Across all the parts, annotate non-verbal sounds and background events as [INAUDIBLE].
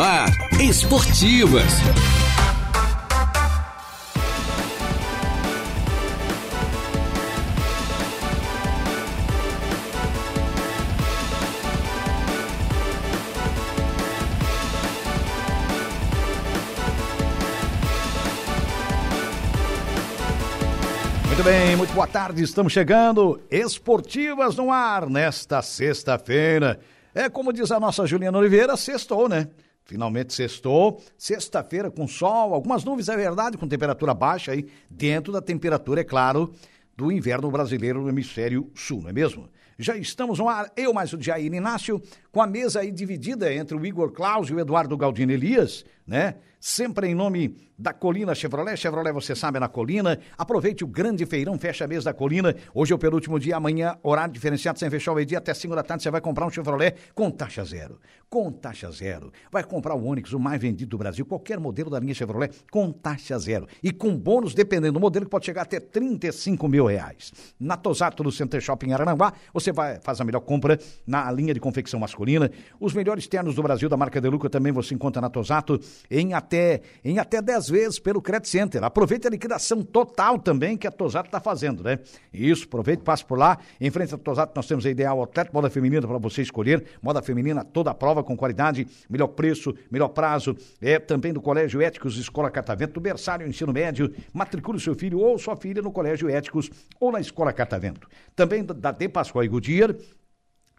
Ar, Esportivas. Muito bem, muito boa tarde. Estamos chegando. Esportivas no ar nesta sexta-feira. É como diz a nossa Juliana Oliveira, sextou, né? Finalmente sextou. Sexta-feira com sol, algumas nuvens, é verdade, com temperatura baixa aí, dentro da temperatura, é claro, do inverno brasileiro no hemisfério sul, não é mesmo? Já estamos no ar, eu mais o Jair Inácio, com a mesa aí dividida entre o Igor Claus e o Eduardo Galdino Elias, né? Sempre em nome da Colina Chevrolet. Chevrolet, você sabe, é na Colina. Aproveite o grande feirão, fecha mês da Colina. Hoje é o penúltimo dia, amanhã, horário diferenciado, sem fechar o meio-dia, até 5 da tarde, você vai comprar um Chevrolet com taxa zero. Com taxa zero. Vai comprar o Onix, o mais vendido do Brasil, qualquer modelo da linha Chevrolet, com taxa zero. E com bônus, dependendo do modelo, que pode chegar até 35 mil reais. Na Tosato, no Center Shopping Arananguá, você vai, faz a melhor compra na linha de confecção masculina. Os melhores ternos do Brasil, da marca Deluca, também você encontra na Tosato, em até, em até 10 vezes pelo Credit Center. Aproveite a liquidação total também que a Tosato está fazendo, né? Isso, aproveite, passe por lá. Em frente à Tosato, nós temos a Ideal Atleta, moda feminina para você escolher. Moda feminina, toda a prova, com qualidade, melhor preço, melhor prazo. É também do Colégio Éticos, Escola Catavento, do berçário, ensino médio. Matricule seu filho ou sua filha no Colégio Éticos ou na Escola Catavento. Também da De Pascoal e Goodyear,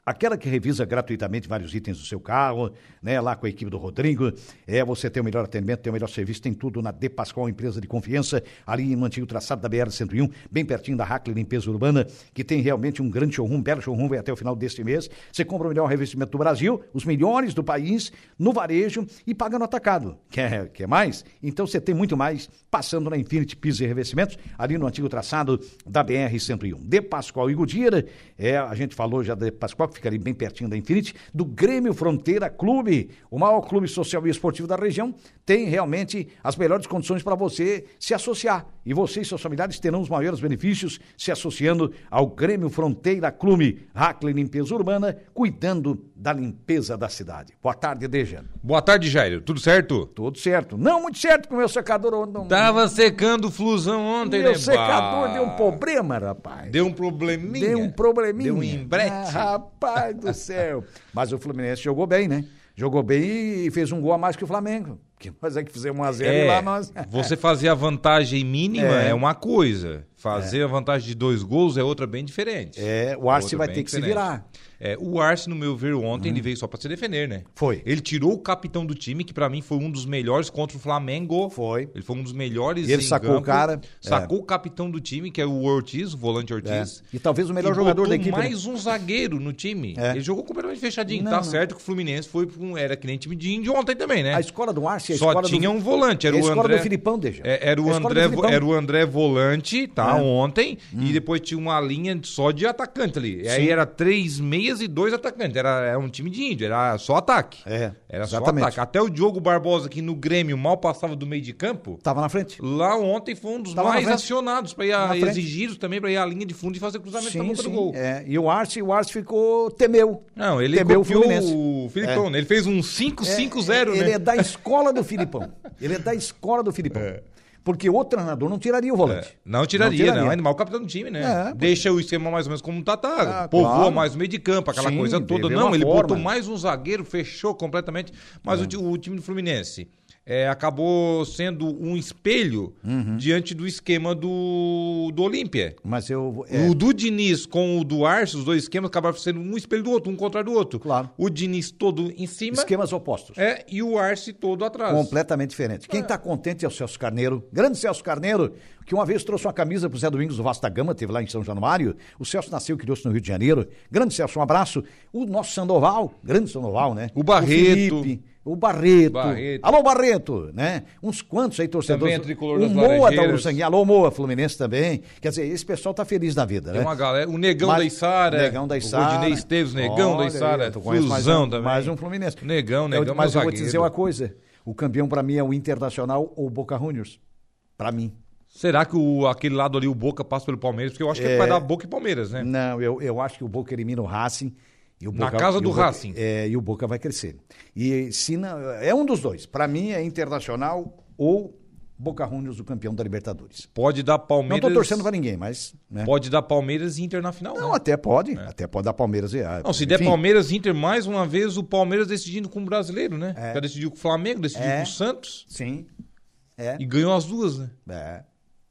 Aquela que revisa gratuitamente vários itens do seu carro, né? Lá com a equipe do Rodrigo. É, você tem o melhor atendimento, tem o melhor serviço, tem tudo na De Pascoal, empresa de confiança, ali no antigo traçado da BR-101, bem pertinho da Hackley Limpeza Urbana, que tem realmente um grande showroom, belo showroom, vai até o final deste mês. Você compra o melhor revestimento do Brasil, os melhores do país, no varejo e paga no atacado. [LAUGHS] Quer, quer mais? Então você tem muito mais passando na Infinity Pisos e Revestimentos, ali no antigo traçado da BR-101. De Pascoal e Goodyear, é, a gente falou já de Pascoal, que fica ali bem pertinho da Infinity, do Grêmio Fronteira Clube, o maior clube social e esportivo da região, tem realmente as melhores condições para você se associar. E você e seus familiares terão os maiores benefícios se associando ao Grêmio Fronteira Clube, Hackley Limpeza Urbana, cuidando da limpeza da cidade. Boa tarde, Deja. Boa tarde, Jairo. Tudo certo? Tudo certo. Não muito certo com o meu secador ontem. Tava secando flusão ontem, meu né? secador Bah. deu um problema, rapaz. Deu um probleminha. Deu um probleminha. Deu um embrete. Ah, rapaz do céu. Mas o Fluminense jogou bem, né? Jogou bem e fez um gol a mais que o Flamengo. Que nós é que fizemos um a zero e lá nós... Você fazer a vantagem mínima [LAUGHS] É. é, uma coisa. Fazer a vantagem de dois gols é outra bem diferente. É, o Arce vai ter que se diferente. virar. É, o Arce, no meu ver, ontem, ele veio só pra se defender, né? Foi. Ele tirou o capitão do time, que pra mim foi um dos melhores contra o Flamengo. Foi. Ele foi um dos melhores Ele em sacou campo. o cara, Sacou o capitão do time, que é o Ortiz, o volante É. Ortiz. E talvez o melhor E jogador da equipe. né? mais um zagueiro no time. É. Ele jogou completamente fechadinho. Não, tá não. certo que o Fluminense foi era que nem time de índio ontem também, né? A escola do Arce, a Só escola tinha do... um volante, era é a o escola André. do Filipão, deixa. É, Era o, É André, era o André volante, tá? É. Ontem. E depois tinha uma linha só de atacante ali. Aí era três meias e dois atacantes. Era, era um time de índio, era só ataque. É, Era exatamente. só ataque. Até o Diogo Barbosa, que no Grêmio mal passava do meio de campo. Tava na frente. Lá ontem foi um dos Tava mais acionados para ir a, exigidos também para ir à linha de fundo e fazer cruzamento Sim, boca do sim. gol. É. E o Arce, o Arce ficou... Temeu. Não, ele Temeu o Fluminense. o Filipão, né? Ele fez um 5-5-0, Ele né? é da escola do Filipão. Ele é da escola do Filipão. É. Porque o treinador não tiraria o volante. Não tiraria, Não não, tiraria. Ainda mais o capitão do time, né? É, Deixa o esquema mais ou menos como tá, tá. Ah, Povoa claro. mais o meio de campo, aquela Sim, coisa toda. Não, ele forma. botou mais um zagueiro, fechou completamente. É. Mas o ti- o, time do Fluminense é, acabou sendo um espelho Uhum. diante do esquema do, do Olímpia. Mas eu... é, O do Diniz com o do Arce, os dois esquemas acabaram sendo um espelho do outro, um contra do outro. Claro. O Diniz todo em cima esquemas opostos. é, e o Arce todo atrás. Completamente diferente. Quem está contente é o Celso Carneiro, grande Celso Carneiro, que uma vez trouxe uma camisa para o Zé Domingos do Vasta Gama, teve lá em São Januário. O Celso nasceu e criou-se no Rio de Janeiro. Grande Celso, um abraço. O nosso Sandoval, grande Sandoval, né? O Barreto. O Felipe, o Barreto. Barreto. Alô, Barreto, né? Uns quantos aí torcedores. Também é tricolor o das Moa da. Uruçanguinha. Alô, Moa, Fluminense também. Quer dizer, esse pessoal tá feliz na vida, Tem né? uma galera. O Negão Mas- da Içara. Negão da O Içara. Rodinei Esteves, Negão da Olha tu conhece mais um, também. Mais um Fluminense. Negão, Eu- Negão, Mas meu eu vou te dizer uma coisa. O campeão para mim é o Internacional ou o Boca Juniors. Para mim. Será que o, aquele lado ali, o Boca, passa pelo Palmeiras? Porque eu acho que É. vai dar Boca e Palmeiras, né? Não, eu, eu acho que o Boca elimina o Racing O Na casa do Boca- Racing. É, e o Boca vai crescer. E se não, é um dos dois. Para mim é Internacional ou Boca Juniors, o campeão da Libertadores. Pode dar Não Palmeiras. tô torcendo para ninguém, mas. né? Pode dar Palmeiras e Inter na final. Não, né? até pode. Até pode dar Palmeiras e. ah, Não, se der enfim. Palmeiras e Inter, mais uma vez o Palmeiras decidindo com o brasileiro, né? É. Já decidiu com o Flamengo, decidiu É. com o Santos Sim. É. e ganhou as duas, né? É.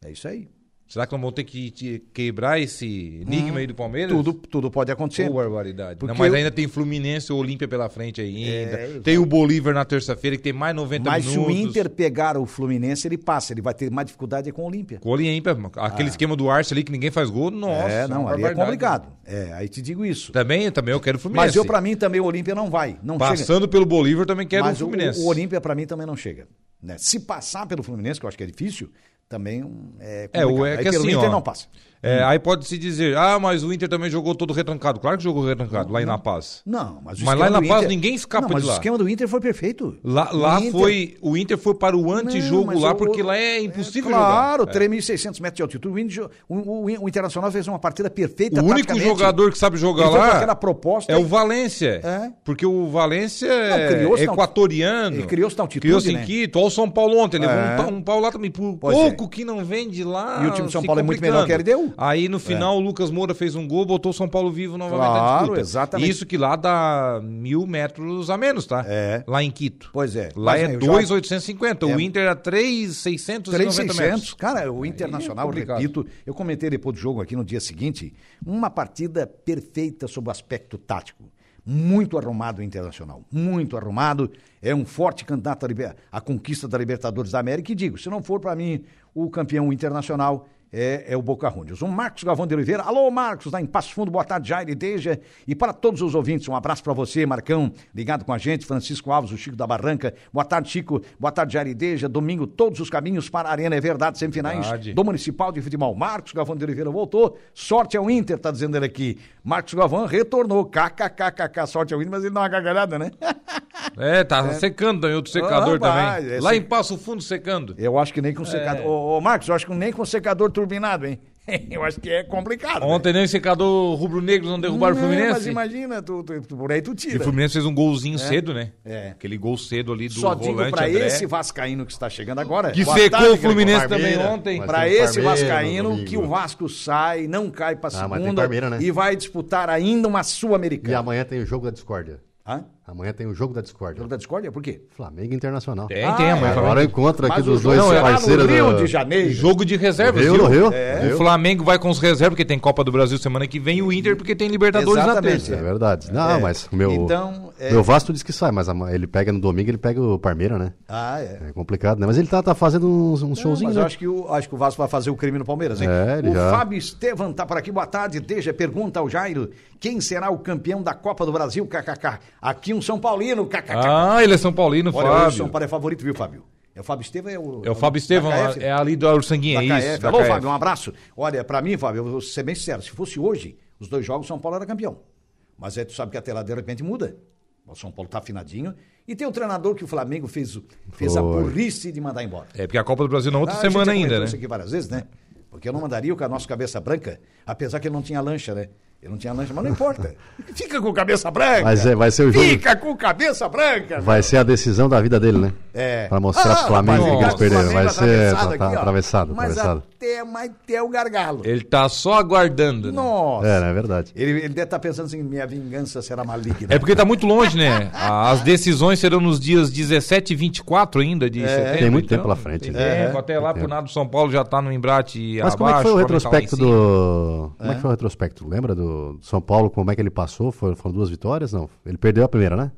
É isso aí. Será que nós vamos ter que quebrar esse enigma aí do Palmeiras? Tudo, tudo pode acontecer. Pô, barbaridade. Não, mas eu- ainda tem Fluminense ou Olímpia pela frente ainda. É, tem o Bolívar na terça-feira que tem mais 90 Mas se minutos. o Inter pegar o Fluminense, ele passa. Ele vai ter mais dificuldade com o Olímpia. Com o Olímpia, aquele esquema do Arce ali que ninguém faz gol, nossa. Ah. é, não, ali é complicado. É, aí te digo isso. Também, também eu quero o Fluminense. Mas eu, pra mim, também o Olímpia não vai. Não chega. Passando pelo Bolívar, também quero Mas o o, Fluminense. o Olímpia, pra mim, também não chega. né? Se passar pelo Fluminense, que eu acho que é difícil, também é É, o- é Aí que pelo assim, Inter ó, não passa. É, Aí pode se dizer, ah, mas o Inter também jogou todo retrancado. Claro que jogou retrancado lá em La Paz. Não, mas o Mas lá em La Paz Inter- ninguém escapa não, mas de lá. o esquema do Inter foi perfeito. Lá, lá Inter- foi. O Inter foi para o antijogo Não, lá, o- porque lá é impossível Claro, jogar. É. 3.600 metros de altitude. O, Inter- o- o- o Internacional fez uma partida perfeita. O único jogador que sabe jogar lá proposta é o Valência. É. Porque o Valência Não, é equatoriano. ele criou-se na altitude, Criou-se né? em Quito. Olha o São Paulo ontem. Levou É. um, pa- um pau lá também. Por pouco que não vende lá. E o time de São Paulo é muito melhor que ele deu. Aí no final o Lucas Moura fez um gol, botou o São Paulo vivo novamente na Claro, disputa. exatamente. Isso que lá dá mil metros a menos, tá? É. Lá em Quito. Pois é. Lá Mas, é né, eu já- 2,850. O É. Inter era 3,690 3,600. metros. Cara, o Internacional, é complicado. repito, eu comentei depois do jogo aqui no dia seguinte, uma partida perfeita sob o aspecto tático. Muito arrumado o Internacional, muito arrumado. É um forte candidato à, liber- à conquista da Libertadores da América. E digo, se não for para mim o campeão internacional, é, é o Boca Juniors. O Marcos Galvão de Oliveira. Alô, Marcos, lá em Passo Fundo. Boa tarde, Jair e Deja. E para todos os ouvintes, um abraço para você, Marcão, ligado com a gente. Francisco Alves, o Chico da Barranca. Boa tarde, Chico. Boa tarde, Jair e Deja. Domingo, todos os caminhos para a Arena. É verdade, semifinais Verdade. do Municipal de Futebol. Marcos Galvão de Oliveira voltou. Sorte ao Inter, tá dizendo ele aqui. Marcos Galvão retornou. KKKKK, sorte ao Inter, mas ele dá uma gargalhada, né? [LAUGHS] É, tá secando também, outro secador Ah, também. é Lá em Passo Fundo secando. Eu acho que nem com secador. Ô, ô, Marcos, eu acho que nem com secador turbinado, hein? [LAUGHS] Eu acho que é complicado. né? Ontem nem o secador rubro-negro não derrubaram o Fluminense. Mas imagina, tu, tu- tu- por aí tu E tira. o Fluminense fez um golzinho cedo, né? É. Aquele gol cedo ali do Só digo volante pra André. esse Vascaíno que está chegando agora. Que secou tarde, o Fluminense Gregório. também ontem. Pra esse Vascaíno que o Vasco sai, não cai pra Ah, mas tem segunda Parmeira, né? e vai disputar ainda uma E Sul-Americana. amanhã tem o jogo da discórdia. Hã? Amanhã tem o jogo da discórdia. Jogo da discórdia? Por quê? Flamengo e Internacional. Tem, Ah, tem é. amanhã. Agora o encontro aqui Mas dos jogo dois Não, é lá no parceiros Rio do... de Janeiro. Jogo de reservas, Rio, viu? Rio. É. O Flamengo vai com os reservas, porque tem Copa do Brasil semana que vem, e o Inter porque tem Libertadores Exatamente. na terça. É verdade. Não, É. mas o meu, Então, é- meu Vasco diz que sai, mas ele pega no domingo, ele pega o Parmeira, né? Ah, é. É complicado, né? Mas ele tá, tá fazendo uns, uns showzinhos, mas né? eu acho que, o, acho que o Vasco vai fazer o crime no Palmeiras, hein? É, ele o já- Fábio Estevam tá por aqui. Boa tarde. Deixa, pergunta ao Jairo. Quem será o campeão da Copa do Brasil? KKK. Aqui um São Paulino. KKK. Ah, ele é São Paulino, Olha, hoje o Fábio. São Paulo é favorito, viu, Fábio? É o Fábio Estevam, é o... É o Fábio Estevão, da KF? é ali do Ursanguinha, é isso. KF. Alô, KF. Fábio, um abraço. Olha, pra mim, Fábio, eu vou ser bem sincero, se fosse hoje, os dois jogos, São Paulo era campeão. Mas aí tu sabe que até lá de repente muda. O São Paulo tá afinadinho. E tem o treinador que o Flamengo fez, fez a burrice de mandar embora. É porque a Copa do Brasil na outra Ah, semana ainda, né? isso aqui várias vezes, né? Porque eu não mandaria o nosso cabeça branca, apesar que ele não tinha lancha, né? Ele não tinha lancha, mas não importa. Fica com cabeça branca. Mas é, vai ser o jogo- Fica com cabeça branca. Vai ser a decisão da vida dele, né? É. Pra mostrar pro Flamengo que eles perderam. Vai ser atravessado tá, tá aqui, atravessado, atravessado. Até, mas até o gargalo. Ele tá só aguardando, né? Nossa. É, né? é verdade. Ele, ele deve estar pensando assim, minha vingança será maligna. É porque tá muito longe, né? [LAUGHS] As decisões serão nos dias 17 e 24 ainda de setembro. Tem muito então tempo pela frente, Tem né? tempo, até lá pro nada do São Paulo já tá no embrate Mas como é que abaixo, foi o tá retrospecto do. Como é que foi o retrospecto? Lembra do do São Paulo, como é que ele passou? Foram, foram duas vitórias? Não. Ele perdeu a primeira, né?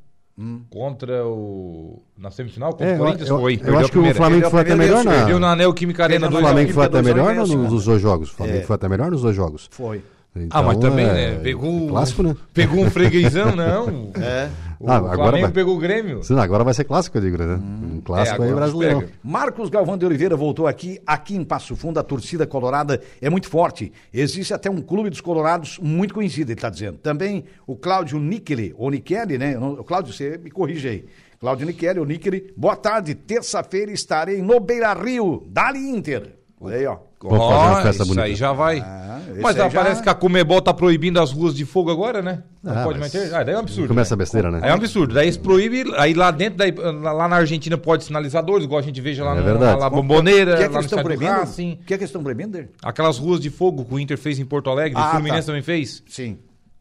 Contra o... Na semifinal? Contra É, o eu, Corinthians eu- foi. eu perdeu acho que o primeira. Flamengo Perdeu a foi até melhor na. Perdeu na Neoquímica Arena Perdeu O na 2 Flamengo foi Quinta até melhor nos, dois jogos. O Flamengo É. foi até melhor nos dois jogos. Foi. Ah, mas Então, também, é- né? Pegou... Clássico, né? Pegou um freguesão, não. [LAUGHS] É. O Ah, agora Flamengo vai- pegou o Grêmio. Sim, agora vai ser clássico, eu digo, né? Um clássico É, aí brasileiro. Marcos Galvão de Oliveira voltou aqui, aqui em Passo Fundo, a torcida colorada é muito forte. Existe até um clube dos colorados muito conhecido, ele está dizendo. Também o Cláudio Nickele, ou Nickele, né? O Cláudio, você me corrige aí. Cláudio Nickele, ou Nickele. Boa tarde, terça-feira estarei no Beira Rio, Dali Inter. Olha aí, ó. Vamos fazer uma festa isso bonita. aí já vai. Ah, esse Mas aí ah, já- parece que a Comebol tá proibindo as ruas de fogo agora, né? Não Ah, pode mais mas ter. Ah, daí é um absurdo. Começa a né? besteira, né? É um absurdo. Daí eles proíbem, aí lá dentro, daí, lá na Argentina pode sinalizadores, igual a gente veja lá É verdade. na, na Bomboneira, O que é que lá no estão estádio do proibindo? Racing. O que é que eles estão proibindo? Aquelas ruas de fogo que o Inter fez em Porto Alegre, Ah, o Fluminense tá. também fez. Sim.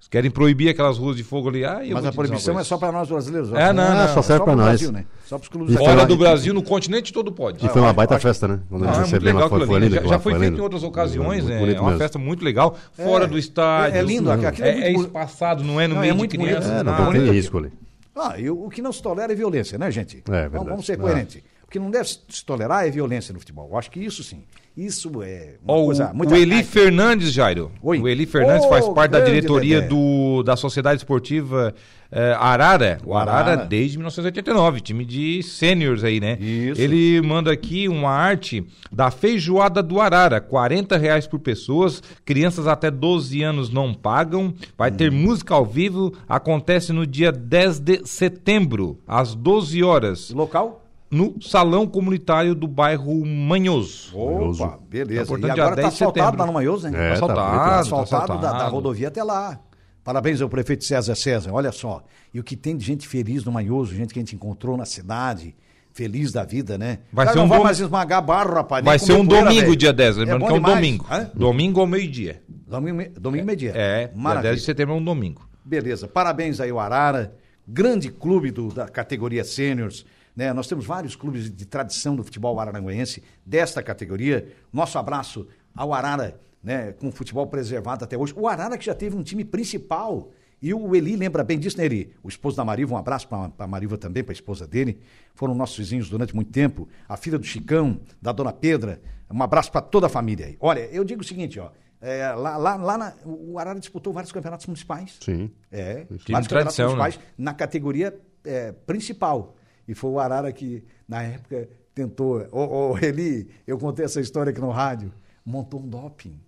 Querem proibir aquelas ruas de fogo ali. Ah, eu Mas a proibição é só para nós brasileiros. É, não, Ah, não. só serve pro pra nós. Brasil, né? Só para os clubes foi Fora do Brasil, no continente todo pode. E foi uma eu baita acho- festa, né? Quando Ah, é legal foi, aquilo foi ali. lindo. Já, já foi foi feito em outras ocasiões, né? bonito É uma mesmo. festa muito legal. Fora É, do estádio. é lindo, aquilo é É, é espaçado, não é no Não, é meio de muito bonito. crianças. É, não, nada. não tem risco ali. Ah, e o, que não se tolera é violência, né, gente? É, verdade. Vamos, vamos ser Ah. coerentes. O que não deve se tolerar é violência no futebol. Eu acho que isso sim. Isso é uma Ó, coisa o, muito o Eli arcaica. Fernandes, Jairo. Oi. O Eli Fernandes Ô, faz parte da diretoria Dedé. do, da Sociedade Esportiva eh, Arara. O Arara, Arara. desde 1989, time de sêniors aí, né? Isso. Ele manda aqui uma arte da feijoada do Arara, 40 reais por pessoas. Crianças até 12 anos não pagam. Vai Hum. ter música ao vivo. Acontece no dia 10 de setembro, às 12 horas, Local? No Salão Comunitário do bairro Manhoso. Opa, beleza. Tá, portanto, e dia agora 10 está asfaltado lá no Manhoso, né? É, Tá tá asfaltado, Tá asfaltado da, da asfaltado. rodovia até lá. Parabéns ao prefeito César César, olha só. E o que tem de gente feliz no Manhoso, gente que a gente encontrou na cidade, feliz da vida, né? Vai Cara, ser não um vai dom- mais esmagar barro, rapaz. Vai ser um poeira, domingo, velho. dia 10, lembrando bom que é um demais. domingo. Hã? Domingo ao meio-dia. Domingo, domingo meio-dia. É, dia Maravilha. 10 de setembro é um domingo. Beleza, parabéns aí ao Arara, grande clube do- da categoria sêniors. Né? Nós temos vários clubes de tradição do futebol araranguense desta categoria. Nosso abraço ao Arara, né? com o futebol preservado até hoje. O Arara que já teve um time principal. E o Eli lembra bem disso, né, Eli? O esposo da Mariva, um abraço para a Mariva também, para a esposa dele. Foram nossos vizinhos durante muito tempo. A filha do Chicão, da dona Pedra. Um abraço para toda a família aí. Olha, eu digo o seguinte, ó. é, lá lá, lá na- o Arara disputou vários campeonatos municipais. Sim. É, vários campeonatos tradição, né? municipais na categoria é, principal. E foi o Arara que, na época, tentou. Ô, ô, Eli, eu contei essa história aqui no rádio. Montou um doping.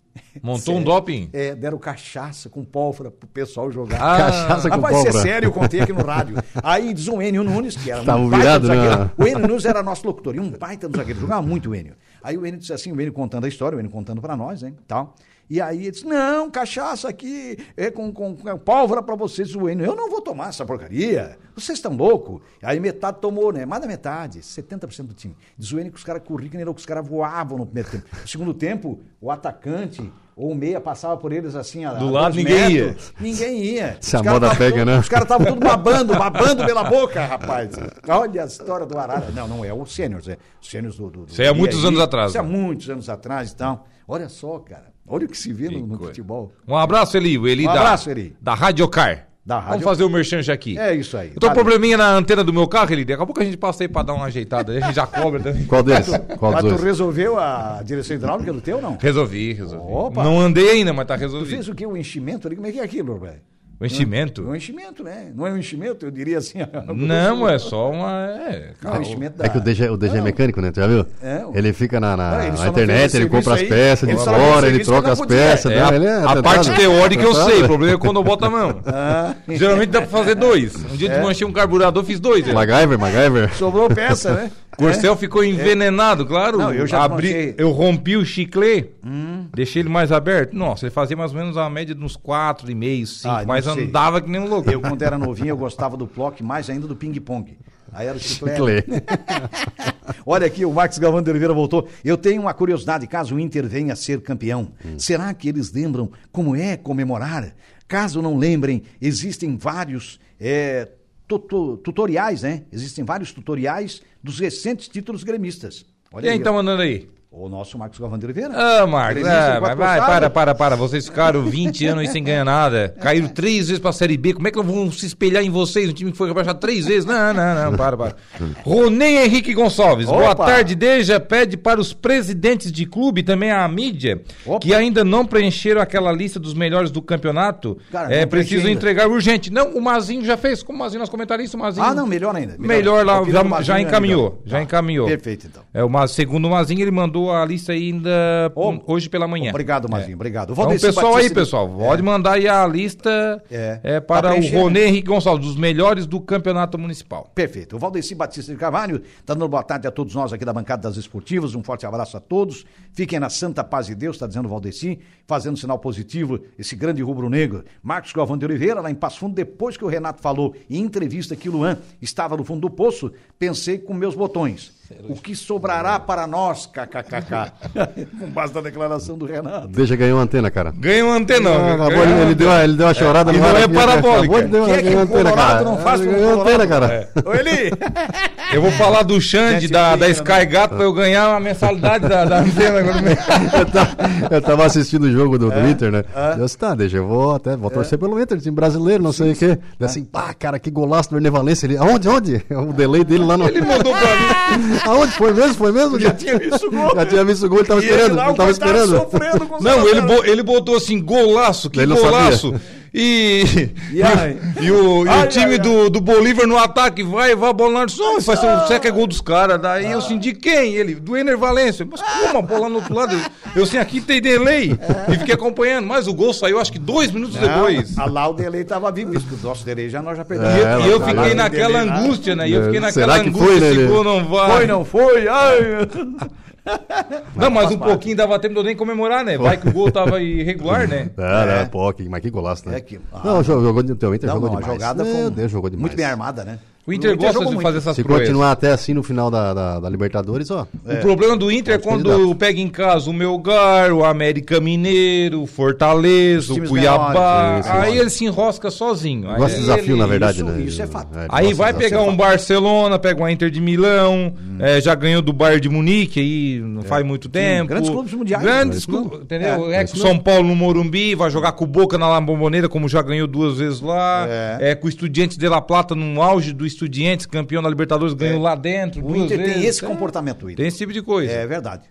Montou um Sério. doping? É, deram cachaça com pólvora pro pessoal jogar. Ah, Cachaça com Rapaz, é pólvora. sério, eu contei aqui no rádio. Aí diz um Enio Nunes, que era um Tava baita virado, do zagueiro. né? O Enio Nunes era nosso locutor, e um baita do zagueiro, jogava muito o Enio. Aí o Enio disse assim, o Enio contando a história, o Enio contando pra nós, né, tal. E aí ele disse, não, cachaça aqui, é com, com, com pólvora pra vocês, o Enio. Eu não vou tomar essa porcaria, vocês estão loucos. Aí metade tomou, né, mais da metade, 70% do time. Diz o Enio que os caras corriam, que os caras voavam no primeiro tempo. No segundo tempo, o atacante ou o meia passava por eles assim, a, Do a lado, ninguém metros. Ninguém ia. Se a Os caras moda pega, tudo- né? Os caras estavam tudo babando, [LAUGHS] babando pela boca, rapaz. Olha a história do Arara. Não, não é o Sêniors, é o Sêniors do, do, do. Isso aí há muitos aí. anos atrás, Isso há né? muitos anos atrás, então. Olha só, cara. Olha o que se vê no, no futebol. Um abraço, Eli. O Eli Um da, abraço, Eli. da Radiocar. Da Vamos Rádio- fazer o merchan já aqui. É isso aí. Eu tô com um probleminha na antena do meu carro, Eli. Daqui a pouco a gente passa aí pra dar uma ajeitada. A gente já cobra também. [LAUGHS] Qual deles? Qual Mas dos tu dois? resolveu a direção hidráulica do teu, não? Resolvi, resolvi. Opa. Não andei ainda, mas tá Tu resolvido. fez o quê? O enchimento ali? Como é que é aquilo, velho? O enchimento? Um enchimento, né? Não é um enchimento, eu diria assim. [LAUGHS] Não, é só uma. É, Não, é enchimento da... É que o DG, o DG é Não. mecânico, né? Tu já viu? É, o- Ele fica na, na- Não, ele na não internet, ele compra as serviço aí, peças, ele ele não que troca não as peças. É, a, Ele é a atentado. parte teórica eu sei, o problema é quando eu boto a mão. [LAUGHS] Ah, Geralmente dá pra fazer dois. Um dia desmanchei um carburador, fiz dois. né? MacGyver, MacGyver. sobrou peça, né? [LAUGHS] Corcel ficou envenenado, claro. Não, eu já abri, desmanchei. eu rompi o chiclete, deixei ele mais aberto. Nossa, ele fazia mais ou menos a média de uns 4,5, 5, Ah, mas andava que nem um louco. Eu, quando era novinho, eu gostava do Plock, mais ainda do ping-pong. Aí era o chiclete. [LAUGHS] Olha aqui, o Max Galvão de Oliveira voltou. Eu tenho uma curiosidade, caso o Inter venha a ser campeão. Será que eles lembram como é comemorar? Caso não lembrem, existem vários é, tuto- tutoriais, né? Existem vários tutoriais dos recentes títulos gremistas. Olha E aí, aí, tá ó. mandando aí? O nosso Marcos Galvão de Oliveira. Ah, Marcos, ah, de vai, vai, para, para, para. Vocês ficaram 20 anos aí sem ganhar nada. Caíram três vezes pra Série B. Como é que vão se espelhar em vocês? Um time que foi rebaixado três vezes? Não, não, não, para, para. Ronei Henrique Gonçalves. Boa Opa. tarde, Deja. Pede para os presidentes de clube, também a mídia, Opa. que ainda não preencheram aquela lista dos melhores do campeonato. Cara, é preciso entregar urgente. Não, o Mazinho já fez. Como o Mazinho, nosso comentarista, o Mazinho. Ah, não, melhor ainda. Melhor lá, A opinião já, já é encaminhou. melhor. Já Tá, encaminhou. Perfeito, então. É, o segundo o Mazinho, ele mandou mandou a lista ainda hum, hoje pela manhã. Obrigado, Mazinho, obrigado. O Então, pessoal aí, pessoal, pode mandar aí a lista É. é, Pra para o? Ronê Henrique Gonçalves, dos melhores do campeonato municipal. Perfeito. O Valdeci Batista de Carvalho está dando boa tarde a todos nós aqui da bancada das esportivas. Um forte abraço a todos. Fiquem na santa paz de Deus, está dizendo o Valdeci, fazendo sinal positivo, esse grande rubro-negro. Marcos Galvão de Oliveira, lá em Passo Fundo, depois que o Renato falou em entrevista que Luan estava no fundo do poço, pensei com meus botões. O que sobrará para nós, kkkk. com [LAUGHS] base na declaração do Renato. Deixa ganhar uma antena, cara. Ganha um. Ah, ganha acabou, ele, ele deu, uma- ele deu uma chorada E no não é parabólica. Acabou de dar uma, Que é que uma o antena, Colorado cara. não faz com o Ganhou antena, cara. Ô, Eli! Eu vou falar do Xande, da, da fina, Sky Gato, pra eu ganhar uma mensalidade da, da antena. agora mesmo. [LAUGHS] Eu tava, eu tava assistindo o jogo do, do É? Inter, né? Eu disse, tá, deixa, eu vou até, vou torcer pelo Inter, time brasileiro, não sei o quê. Daí assim, pá, cara, que golaço do Erner Valência. Ele, aonde, aonde? [LAUGHS] O delay dele lá no... Ele mandou pra mim. Aonde? Foi mesmo? Foi mesmo? Já tinha visto o gol. Já tinha visto o gol, ele tava E esperando, lá, ele tava esperando. sofrendo com os Não, ele, bo- ele botou assim, golaço, que Ele não golaço. E, E [LAUGHS] e o, e Ai, o time ai, ai. Do, do Bolívar no ataque vai, vai, a bola lá, só faz ser seca é gol dos caras. Daí eu assim, de quem? Ele, do Ener Valência. Mas como a bola no outro lado? Eu assim, aqui tem delay. E fiquei acompanhando, mas o gol saiu acho que dois minutos depois. Não, a lá o delay tava vivo, isso, o nosso delay já nós já perdemos. E eu, É, e eu fiquei lá- naquela angústia, né? E eu É, fiquei será naquela que angústia, foi, né, esse gol não vai. Foi, não foi? Ai. [LAUGHS] [LAUGHS] Não, mas um pouquinho dava tempo de eu nem comemorar, né? Vai que o gol tava irregular, né? [LAUGHS] É, É. é, pô, mas que golaço, né? É que- ah. Não, jogou, jogou, teu Inter Não, jogou não, a demais. jogada Meu foi Deus, jogou demais. muito bem armada, né? O Inter gosta jogou de muito. fazer essas Se proezas. continuar até assim no final da, da, da Libertadores, ó. O problema do Inter é quando pega em casa o Melgar, o América Mineiro, o Fortaleza, o Cuiabá. menores, sim, sim. aí ele se enrosca sozinho. Aí, Gosta de desafio, ele- na verdade, isso- né? isso é fato. ele Aí gosta vai de pegar um Barcelona, pega um Inter de Milão, é, já ganhou do Bayern de Munique aí não faz muito tempo. grandes clubes mundiais. Grandes É isso clubes, entendeu? É, É, com São Paulo no Morumbi, vai jogar com o Boca na La Bombonera, como já ganhou duas vezes lá. É. É, com o Estudiantes de La Plata no auge do Estudiantes, campeão da Libertadores, ganhou lá dentro. O Inter tem vezes. esse É, comportamento. Tem esse tipo de coisa. É verdade.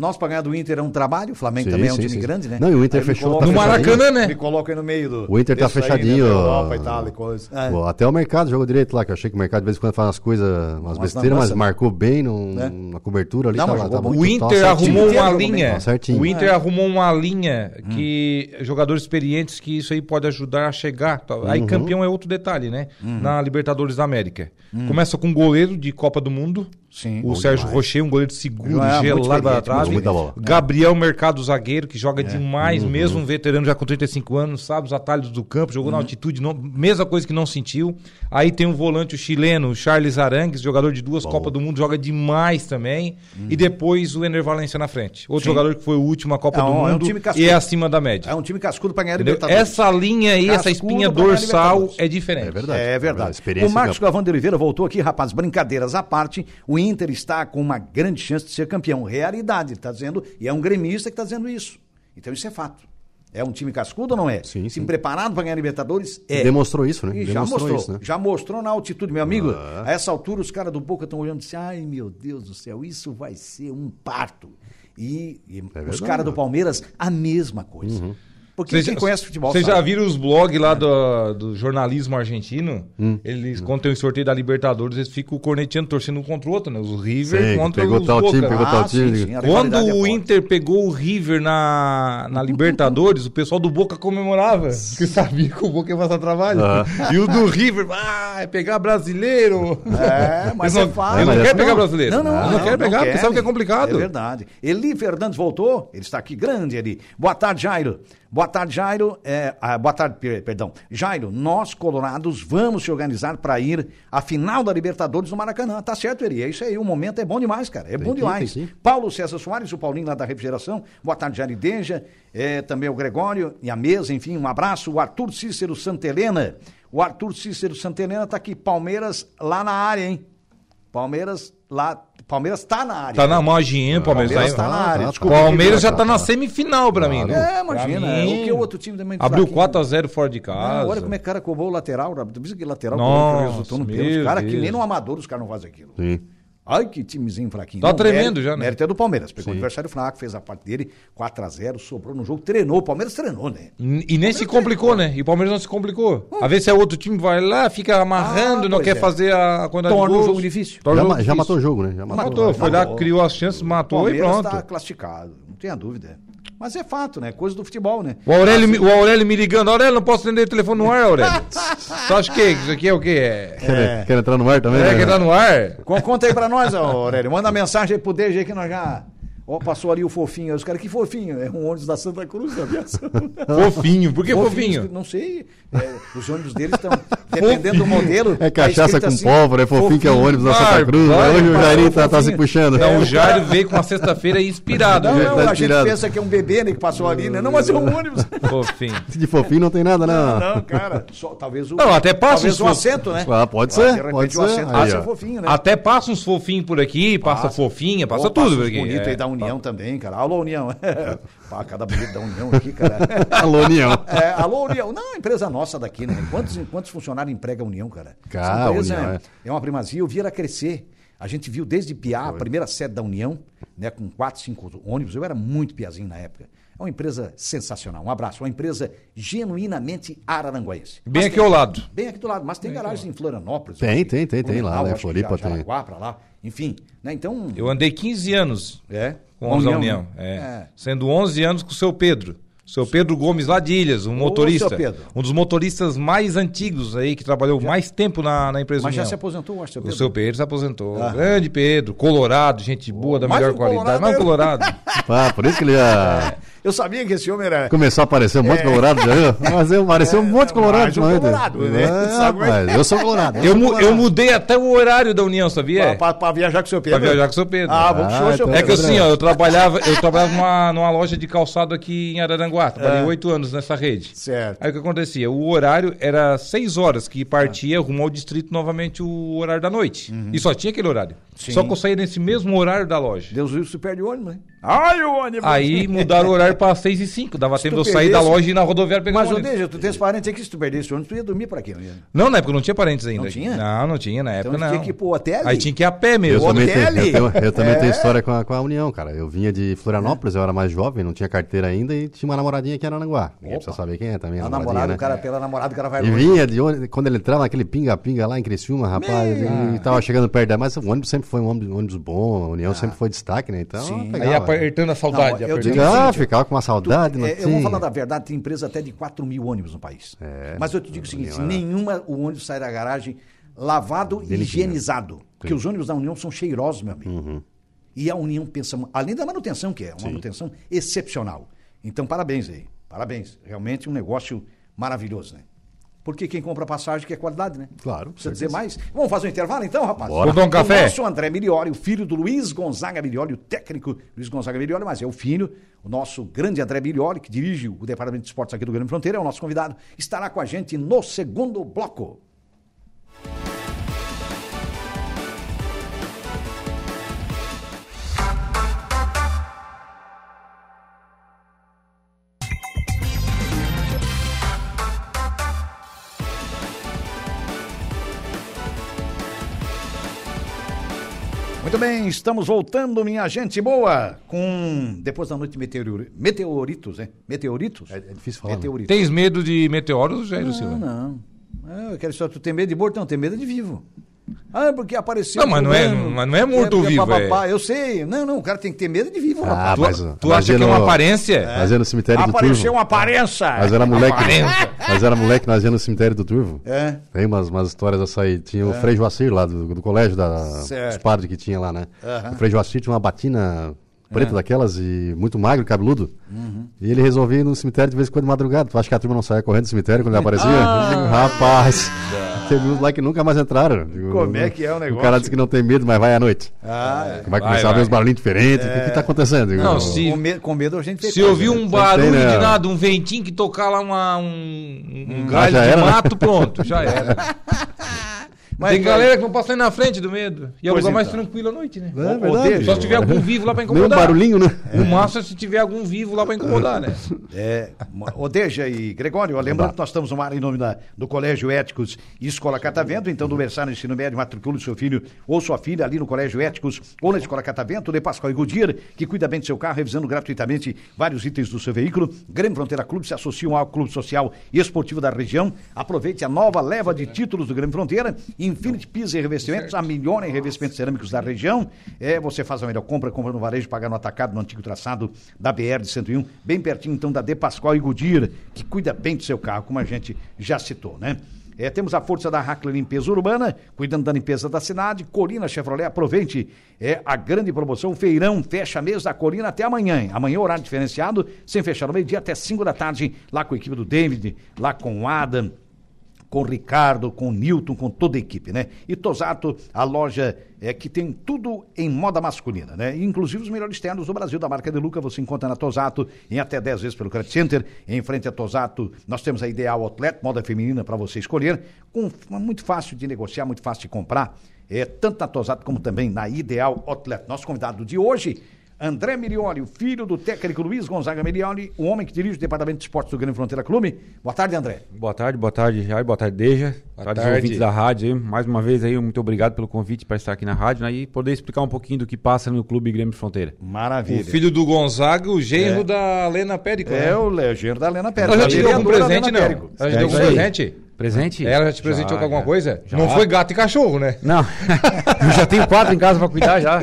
Nós, para ganhar do Inter, é um trabalho. O Flamengo Sim, também é um sim, time sim. grande, né? Não, e o Inter Aí fechou, coloca- tá No Maracanã, né? Me coloca aí no meio do. O Inter tá desse aí, né, fechadinho. Europa e coisa. É. Pô, até o mercado jogou direito lá, que eu achei que o mercado de vez em quando faz umas coisas, umas besteiras, mas marcou bem num- Né? na cobertura ali. Não, tá mas lá, jogou tá muito. O muito Inter top, certinho. arrumou inteiro uma linha. Tá certinho. O Inter É. arrumou uma linha que jogadores experientes que isso aí pode ajudar a chegar. Tá? Uhum. Aí campeão é outro detalhe, né? Na Libertadores da América. Começa com um goleiro de Copa do Mundo. Sim. O Bom Sérgio demais. Rocher, um goleiro seguro, É, gelado da trave. Gabriel Mercado, zagueiro, que É. joga demais, Uhum. mesmo um veterano já com 35 anos, sabe os atalhos do campo, jogou na Uhum. altitude, não- mesma coisa que não sentiu. Aí tem um volante o chileno, Charles Arangues, jogador de duas Copas do Mundo, joga demais também. E depois o Ener Valencia na frente. Outro Sim. jogador que foi o último a Copa É do um- é um Mundo time cascudo. e é acima da média. É um time cascudo para ganhar Entendeu? Libertadores. Essa linha aí, essa Cascudo espinha pra ganhar dorsal é diferente. É verdade. É verdade. Experiência O Marcos. Galvão de Oliveira voltou aqui, rapaz. Brincadeiras à parte, o Inter está com uma grande chance de ser campeão. Realidade, ele está dizendo, e é um gremista que está dizendo isso. Então isso é fato. É um time cascudo ou não é? Sim, sim. preparado para ganhar Libertadores? É. Demonstrou isso, né? E já Demonstrou mostrou, isso, né? já mostrou na altitude, meu amigo. A essa altura os caras do Boca estão olhando e dizem, ai meu Deus do céu, isso vai ser um parto. E, e os verdade. Uhum. caras do Palmeiras, a mesma coisa. Porque quem conhece futebol Vocês já viram os blogs lá do, do jornalismo argentino? Hum. Eles, quando tem o sorteio da Libertadores, eles ficam corneteando, torcendo um contra o outro, né? Os River Sim, contra pegou os tal Boca. time, pegou Ah, tal sim, time. sim, a Quando é o. Inter pegou o River na, na Libertadores, o pessoal do Boca comemorava, porque sabia que o Boca ia passar trabalho. E o do River, ah, é pegar brasileiro. É, mas Eles é não, fácil. eles não Mas querem essa pegar não. brasileiro. Não, não, Eles não, querem pegar, porque sabe que é complicado. É verdade. Eli Fernandes voltou, ele está aqui grande ali. Boa tarde, Jairo. Boa tarde, Jairo. É, ah, boa tarde, per- perdão. Jairo, nós, colorados, vamos se organizar para ir à final da Libertadores no Maracanã. Tá certo, Eli? É isso aí. O momento é bom demais, cara. É bom que demais. tem. Paulo César Soares, o Paulinho lá da Refrigeração. Boa tarde, Jair Deja. É, também o Gregório e a mesa, enfim, um abraço. O Arthur Cícero Santelena. O Arthur Cícero Santelena tá aqui. Palmeiras lá na área, hein? Palmeiras lá. Palmeiras tá na área. Tá na margem, Palmeiras. Palmeiras aí, tá na área. tá, Desculpa, Palmeiras já tá, tá na semifinal pra mim, né? É, imagina. Pra mim, o que o outro time também Abriu fraquinho. 4x0 fora de casa. Ah, olha como é que o cara cobrou o lateral. Tu viu que lateral Nossa, resultou no pênalti. Cara, que Deus. nem no amador os caras não fazem aquilo. Sim. Ai, que timezinho fraquinho. Tá tremendo já, né? Mérito é do Palmeiras. Pegou o adversário fraco, fez a parte dele, 4x0, sobrou no jogo, treinou. O Palmeiras treinou, né? E nem se complicou, né? E o Palmeiras não se complicou. A ver se é outro time vai lá, fica amarrando, Ah, não pois é. fazer a quantidade Torna de o jogo difícil. Torna Já, o jogo já difícil. matou o jogo, né? Já matou. Matou, foi lá, Matou. criou as chances, matou e Palmeiras pronto. tá classificado, não tenha dúvida. Mas é fato, né? Coisa do futebol, né? O Aurélio, me- o Aurélio me ligando, Aurélio, não posso atender o telefone no ar, Aurélio. [LAUGHS] tu acha que isso aqui é o quê? É, Quer, quer entrar no ar também? é né? que tá no ar? Con- Conta aí pra nós, Aurélio. Manda mensagem aí pro DG que nós já. Ó, passou ali o fofinho. Os caras, que fofinho? É um ônibus da Santa Cruz da aviação. [LAUGHS] Fofinho, por que fofinho? Não sei. É, os ônibus deles estão. Dependendo do modelo. É tá cachaça escrito com assim, pólvora, é fofinho que é o ônibus da Santa Cruz. vai, Hoje o Jairinho tá, tá fofinho. se puxando. Não, o Jairo veio com uma sexta-feira inspirado. Não, não, tá a gente pensa que é um bebê né, que passou ali, né? Não, mas é um ônibus. Fofinho. [LAUGHS] De fofinho não tem nada, Não, não. não, cara. Só, talvez o. Não, até passa Talvez o assento, né? Ah, pode De ser, repente pode o ser. assento Aí, passa fofinho, né? Até passa uns fofinhos por aqui, passa, fofinha, passa tudo por aqui. bonito É. aí da União também, cara. Alô, União. [LAUGHS] Pá, cada bonito da União aqui, cara. [LAUGHS] Alô, União. É, alô, União. Não, empresa nossa daqui, né? Quantos, quantos funcionários emprega a União, cara? Cara, União, é, é. é uma primazia. Eu vi ela crescer. A gente viu desde Piá, a primeira sede da União, né, com quatro, cinco ônibus. Eu era muito piazinho na época. É uma empresa sensacional. Um abraço. Uma empresa genuinamente araranguense. Bem Mas aqui tem- ao lado. Bem aqui do lado. Mas tem garagens em Florianópolis. Tem, tem, tem, tem lá, né? Floripa tem. Jaraguá pra lá. Enfim, né? Então... Eu andei 15 anos É. com da União, União. né? é. Sendo 11 anos com o seu Pedro. Seu Pedro Gomes lá de Ilhas, um Ô, motorista. seu Pedro. Um dos motoristas mais antigos aí, que trabalhou mais tempo na, na empresa Mas já União. se aposentou, eu acho, seu O Pedro? seu Pedro se aposentou. Ah. Grande Pedro, colorado, gente boa, da mais melhor um qualidade. colorado, Mais um colorado. [LAUGHS] Ah, por isso que ele já Eu sabia que esse homem era... começou a aparecer um monte de colorado, já viu? Mas eu apareceu um monte de colorado. mais um colorado, né? É, Sabe como é? eu sou colorado. eu, sou mu- colorado. eu mudei até o horário da União, sabia? Pra, pra- pra viajar com o seu Pedro. Pra viajar com o seu Pedro. Ah, vamos Ah, show, seu então É Pedro. que assim, ó, eu trabalhava, eu trabalhava numa, numa loja de calçado aqui em Araranguá. Trabalhei É. oito anos nessa rede. Certo. Aí o que acontecia? O horário era seis horas que partia rumo ao distrito novamente o horário da noite. E só tinha aquele horário. Uhum. Sim. Só que eu saía nesse mesmo horário da loja. Deus livre, se perde o ônibus, né? Ai, o ônibus. Aí mudaram o horário para seis e cinco. Dava tempo de eu sair da loja e ir na rodoviária pegar Mas, o ô, ônibus. Deja, tu tens parentes aqui, se tu perdesse o ônibus, tu ia dormir por aqui, não ia? Não, na época não tinha parentes ainda. Não tinha? Não, não tinha na época Então não. tinha que ir pro hotel? Aí tinha que ir a pé Eu mesmo. também, tenho, eu, tenho, eu também É. tenho história com a, com a União, cara. Eu vinha de Florianópolis, eu era mais jovem, não tinha carteira ainda e tinha uma namoradinha aqui em Aranguá. Ninguém precisa saber quem é também. A, A namorada, né? o cara, pela namorada, o cara vai E vinha de onde, quando ele entrava naquele pinga-pinga lá em Criciúma, rapaz, e tava chegando perto da. Mas o ônibus sempre foi um ônibus, ônibus bom, a União sempre foi destaque, né? Então, Sim. pegava. Apertando a saudade. Não, eu apertando. digo- Ah, seguinte, ficava com uma saudade, Tu- não é, eu vou falar da verdade, tem empresa até de 4 mil ônibus no país. É, Mas eu te digo o seguinte: era- nenhuma o ônibus sai da garagem lavado e higienizado. Porque os ônibus da União são cheirosos, meu amigo. Uhum. E a União pensa, além da manutenção, que é uma manutenção excepcional. Então, parabéns aí. Parabéns. Realmente um negócio maravilhoso, né? Porque quem compra passagem quer qualidade, né? Claro, Precisa dizer mais. Vamos fazer um intervalo então, rapaz? Bora. Vou dar um café? O nosso André Milioli, o filho do Luiz Gonzaga Milioli, o técnico Luiz Gonzaga Milioli, mas é o filho, o nosso grande André Milioli, que dirige o Departamento de Esportes aqui do Grande Fronteira, é o nosso convidado, estará com a gente no segundo bloco. Bem, estamos voltando, minha gente boa, com depois da noite meteori... meteoritos, né? Meteoritos? É, é difícil falar. né? Meteoritos. Tens medo de meteoros, Jair Não, Silva? não. Ah, eu quero só tu tem medo de morto, não, tem medo de vivo. Ah, porque apareceu. Não, mas não é- mas não é morto ou porque vivo, papapá. é- Eu sei. Não, não, o cara tem que ter medo de vivo, Ah, rapaz. Tu, mas, tu mas acha que é uma aparência? Mas é no cemitério do Apareceu Turvo. uma aparência. Mas era moleque. Aparência. Mas era moleque, nós íamos no cemitério do Turvo. É. Tem umas, umas histórias dessa aí. Tinha o Frei Joacir lá do, do colégio da, Certo. dos padres que tinha lá, né? Aham. O Frei Joacir tinha uma batina preta daquelas e muito magro, cabeludo. Uhum. E ele resolvia ir no cemitério de vez em quando de madrugada. Tu acha que a turma não saía correndo do cemitério quando ele aparecia? Ah. Rapaz, teve uns lá que nunca mais entraram. Digo, Como é que é o negócio? O cara disse que não tem medo, mas vai à noite. Ah, é. Vai começar a ver vai. os barulhinhos diferentes. O que que tá acontecendo? Digo, Não, "Não, se- com, medo, com medo a gente fez Se ouvir né? um barulho tem, né? de nada, um ventinho que tocar lá uma, um, um Ah, galho já de era, né? mato, pronto, já era. [LAUGHS] Mas, Tem galera que não passa nem na frente do medo. E é o lugar mais então. tranquilo à noite, né? É Ô, verdade. Deja, Só se tiver algum vivo lá pra Nem um incomodar. barulhinho, né? No máximo se tiver algum vivo lá pra incomodar, né? [LAUGHS] É, Odeja e Gregório, ó, lembrando que nós estamos no ar em nome da- do Colégio Éticos e Escola Catavento, então do berçário no ensino médio, matricule seu filho ou sua filha ali no Colégio Éticos ou na Escola Catavento, de Pascoal e Goodyear, que cuida bem do seu carro, revisando gratuitamente vários itens do seu veículo. Grêmio Fronteira Clube se associam ao Clube Social e Esportivo da região. Aproveite a nova leva de títulos do Grêmio Fronteira, Infinity Pisos e Revestimentos, a melhor em revestimentos cerâmicos da região. É, você faz a melhor compra, compra no varejo, pagar no atacado, no antigo traçado da BR de 101, bem pertinho então da De Pascoal e Goodyear, que cuida bem do seu carro, como a gente já citou, né? É, temos a força da Hackler Limpeza Urbana, cuidando da limpeza da cidade. Colina Chevrolet, aproveite é, a grande promoção. Feirão fecha mês da Colina até amanhã. Amanhã, horário diferenciado, sem fechar no meio-dia, até 5 da tarde, lá com a equipe do David, lá com o Adam com o Ricardo, com o Newton, com toda a equipe, né? E Tosato, a loja é, que tem tudo em moda masculina, né? Inclusive os melhores ternos do Brasil, da marca de Luca, você encontra na Tosato em até 10 vezes pelo Credit Center. Em frente a Tosato, nós temos a Ideal Outlet, moda feminina para você escolher, com muito fácil de negociar, muito fácil de comprar, é, tanto na Tosato como também na Ideal Outlet. Nosso convidado de hoje, André Mirioli, o filho do técnico Luiz Gonzaga Mirioli, o homem que dirige o Departamento de Esportes do Grêmio Fronteira Clube. Boa tarde, André. Boa tarde, boa tarde, Jair, boa tarde, Deja. Boa tarde, tarde. ouvintes da rádio aí. Mais uma vez aí, muito obrigado pelo convite para estar aqui na rádio né, e poder explicar um pouquinho do que passa no Clube Grêmio Fronteira. Maravilha. O filho do Gonzaga, o genro da Lena Périco. É né? o legenda da Helena Pérez. Ela já te deu algum vereadora presente, não? Périco. Ela já É deu algum isso aí. presente? Presente? Ela já te presenteou Já, com alguma já. coisa? Já. Não foi gato e cachorro, né? Não, [LAUGHS] eu já tenho quatro em casa para cuidar já.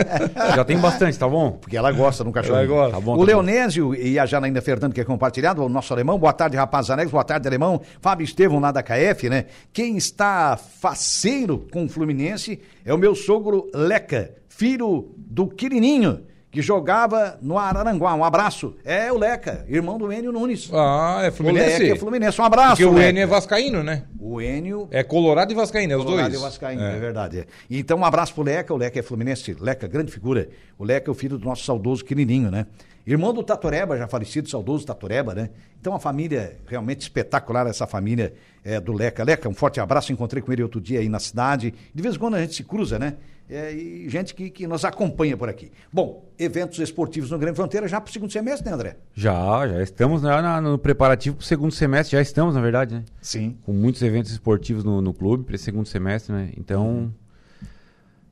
Já tenho bastante, tá bom? Porque ela gosta de um cachorro. Ela gosta. Tá bom, o tá bom. Leonésio e a Janaína Fernando, que é compartilhado, o nosso alemão. Boa tarde, rapaz Anex. Boa tarde, alemão. Fábio Estevão, lá da KF, né? Quem está faceiro com o Fluminense é o meu sogro Leca, filho do Quirininho, que jogava no Araranguá. Um abraço. É o Leca, irmão do Enio Nunes. Ah, é O Fluminense? Leca é Fluminense. Um abraço, Porque o Leca. Enio é vascaíno, né? O Enio É Colorado e Vascaíno, é os Colorado dois. e Vascaíno, é, verdade. é. Então, um abraço pro Leca, o Leca é fluminense, Leca, grande figura. O Leca é o filho do nosso saudoso Quirininho, né? Irmão do Tatoreba, já falecido, saudoso Tatoreba, né? Então, uma família realmente espetacular, essa família é, do Leca. Leca, um forte abraço, encontrei com ele outro dia aí na cidade. De vez em quando a gente se cruza, né? É, e gente que, que nos acompanha por aqui. Bom, eventos esportivos no Grande Fronteira já pro segundo semestre, né, André? Já, já estamos né, na- no preparativo para o segundo semestre, já estamos, na verdade, né? Sim. Com muitos eventos esportivos no, no clube para esse segundo semestre, né? Então,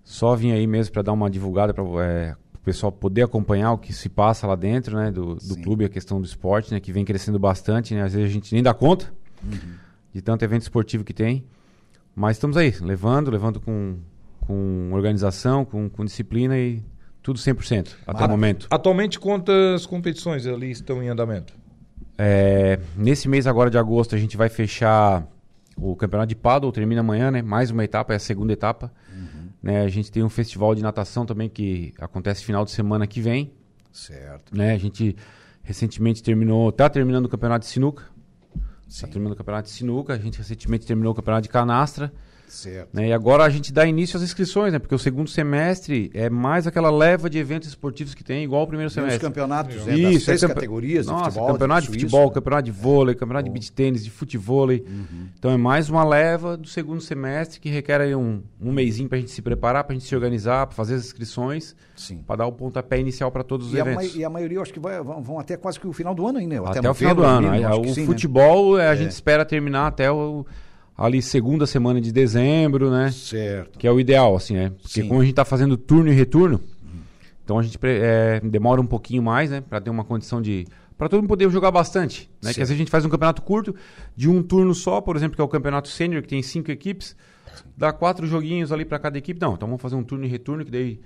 só vim aí mesmo para dar uma divulgada para o pessoal poder acompanhar o que se passa lá dentro, né? Do, do clube, a questão do esporte, né? Que vem crescendo bastante, né? Às vezes a gente nem dá conta de tanto evento esportivo que tem. Mas estamos aí, levando, levando com, com organização, com, com disciplina e tudo 100% até Maravilha. o momento. Atualmente, quantas competições ali estão em andamento? É, nesse mês agora de agosto a gente vai fechar o campeonato de paddle, termina amanhã, né? Mais uma etapa, é a segunda etapa. Né? A gente tem um festival de natação também que acontece final de semana que vem. Certo. Né? A gente recentemente terminou, tá terminando o campeonato de sinuca. Sim. Tá terminando o campeonato de sinuca. A gente recentemente terminou o campeonato de canastra. Certo. Né? E agora a gente dá início às inscrições, né? Porque o segundo semestre é mais aquela leva de eventos esportivos que tem, igual o primeiro Tem os semestre. campeonatos né, das Isso, três é campe- categorias de Nossa, futebol. campeonato de suíço, futebol, né? campeonato de vôlei, campeonato de beach tênis, de futevôlei. Uhum. Então é mais uma leva do segundo semestre que requer aí um, um mêsinho pra gente se preparar, pra gente se organizar, pra fazer as inscrições, Sim. pra dar o pontapé inicial pra todos os E a, eventos. e a maioria, eu acho que vai, vão, vão até quase que o final do ano ainda. Até, no o final do ano. que o sim, né? futebol é, a gente espera terminar até o, ali segunda semana de dezembro, né? Certo. Que é o ideal, assim, né? Porque Sim. como a gente tá fazendo turno e retorno, então a gente é, demora um pouquinho mais, né? Pra ter uma condição de. Pra todo mundo poder jogar bastante. Né? Que às vezes a gente faz um campeonato curto, de um turno só, por exemplo, que é o campeonato sênior, que tem cinco equipes, dá quatro joguinhos ali pra cada equipe. Não, então vamos fazer um turno e retorno, que daí.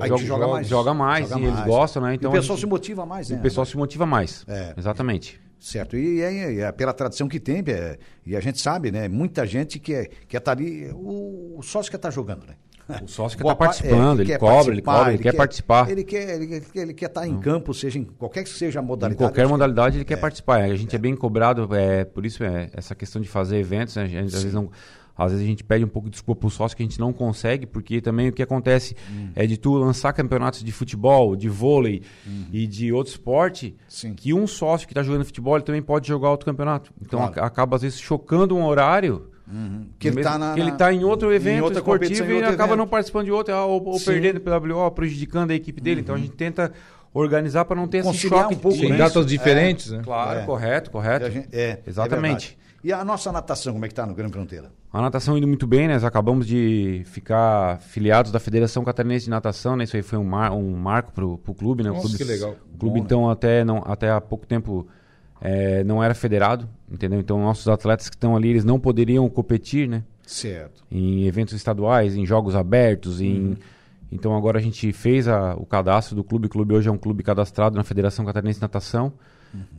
Aí joga, joga mais. joga mais Joga e eles mais. gostam, né? E Então o pessoal gente- se motiva mais, né? o pessoal se motiva mais. É. Exatamente. Certo. E é, e é pela tradição que tem, é, e a gente sabe, né? Muita gente que é, quer estar ali, o, o sócio quer estar jogando, né? O sócio estar pa- participando, é, ele quer cobra, ele cobra, ele, quer, participar. Ele quer, ele, quer- ele quer estar em campo, seja em qualquer que seja a Em modalidade. qualquer acho que- modalidade ele quer participar. A gente é. bem cobrado, é, por isso é essa questão de fazer eventos, né? A gente, às, vezes não, às vezes a gente pede um pouco de desculpa pro sócio que a gente não consegue, porque também o que acontece Hum. é de tu lançar campeonatos de futebol, de vôlei e de outro esporte, Uhum. Sim. que um sócio que está jogando futebol ele também pode jogar outro campeonato. Então Claro. ac- acaba às vezes chocando um horário Que ele Mesmo tá na- que ele na- tá em outro em evento outra esportivo em e outro acaba evento. não participando de outro, ou, ou. Uhum. perdendo pelo WO, prejudicando a equipe dele. Então a gente tenta organizar para não ter esse Conciliar choque. um pouco, Sim, né? datas diferentes, né? Claro, É. correto, correto. gente- é, Exatamente. É e a nossa natação, como é que tá no Grande Fronteira? A natação indo muito bem, né? Nós acabamos de ficar filiados da Federação Catarinense de Natação, né? Isso aí foi um, mar- um marco pro, pro clube, né? O Nossa, clube, que legal. O clube, Bom, né? então, até, não, até há pouco tempo eh, não era federado, entendeu? Então, nossos atletas que estão ali, eles não poderiam competir, né? Certo. Em eventos estaduais, em jogos abertos, em... Então, agora a gente fez a- o cadastro do clube. O clube hoje é um clube cadastrado na Federação Catarinense de Natação.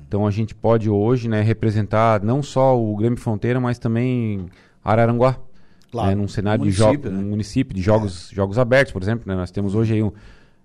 Então, a gente pode hoje, né, representar não só o Grêmio Fronteira, mas também Araranguá. Claro, né, num cenário de jogos, né? num município de jogos, jogos abertos, por exemplo, né? Nós temos hoje aí um,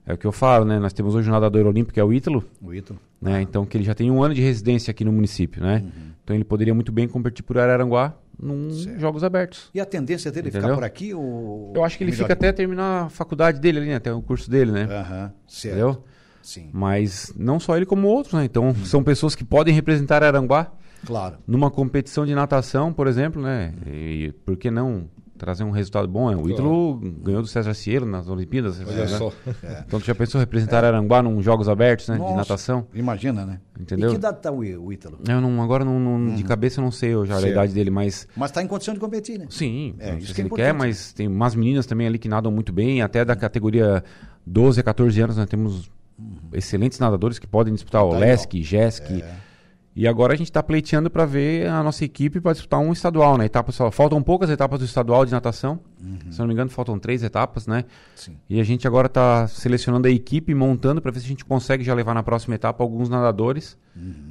é o que eu falo, né? Nós temos hoje um nadador olímpico que é o Ítalo, O Ítalo. né? Então que ele já tem um ano de residência aqui no município, né? Então ele poderia muito bem competir por Araranguá num jogos abertos. E a tendência dele é ficar Entendeu? por aqui? Ou... Eu acho que ele fica até terminar a faculdade dele ali, né? Até o curso dele, né? Aham, certo. Entendeu? Sim, Mas não só ele como outros, né? Então são pessoas que podem representar Araranguá claro. numa competição de natação, por exemplo, né? E por que não trazer um resultado bom? O Ítalo ganhou do César Cielo nas Olimpíadas. Olha né? só. [LAUGHS] Então tu já pensou representar Aranguá num Jogos Abertos, né? Nossa, De natação? Imagina, né? Entendeu? E que idade tá o, Ítalo? Eu não, agora não, não- de cabeça eu não sei eu já a idade dele, mas Mas está em condição de competir, né? sim, É, não isso sei que é se ele quer, mas tem umas meninas também ali que nadam muito bem, até da categoria 12 a 14 anos nós temos excelentes nadadores que podem disputar o Tá ó. Lesk, Jesk. E agora a gente está pleiteando para ver a nossa equipe para disputar um estadual, né? Etapa, faltam poucas etapas do estadual de natação. Se não me engano, faltam três etapas, né? Sim. E a gente agora está selecionando a equipe, montando para ver se a gente consegue já levar na próxima etapa alguns nadadores,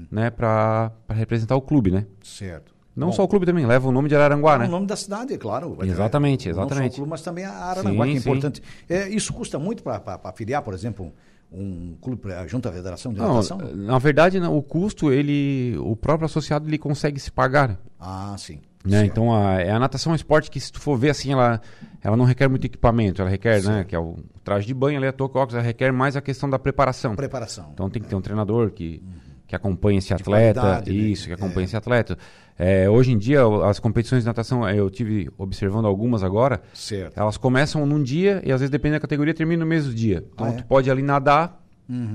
né? Para representar o clube, né? Certo. Não Bom, só o clube também, leva o nome de Araranguá, O né? nome da cidade, é claro. Exatamente, Não só o exatamente. clube, mas também a Araranguá, Sim, que é sim. importante. É, isso custa muito para afiliar, por exemplo, um clube junto à Federação de Não, Natação? na verdade, não, o custo, ele, o próprio associado, ele consegue se pagar, né? Ah, sim. Né? Então a, é a natação é um esporte que se tu for ver assim, ela, ela não requer muito equipamento, ela requer, né, que é o traje de banho, ali a touca, ela requer mais a questão da preparação. Preparação. Então tem que ter um treinador que, que acompanhe esse atleta, né? isso, que acompanhe esse atleta. É, hoje em dia, as competições de natação, é, eu tive observando algumas agora, Certo. elas começam num dia e às vezes depende da categoria, termina no mesmo dia. Então Ah, é? tu pode ali nadar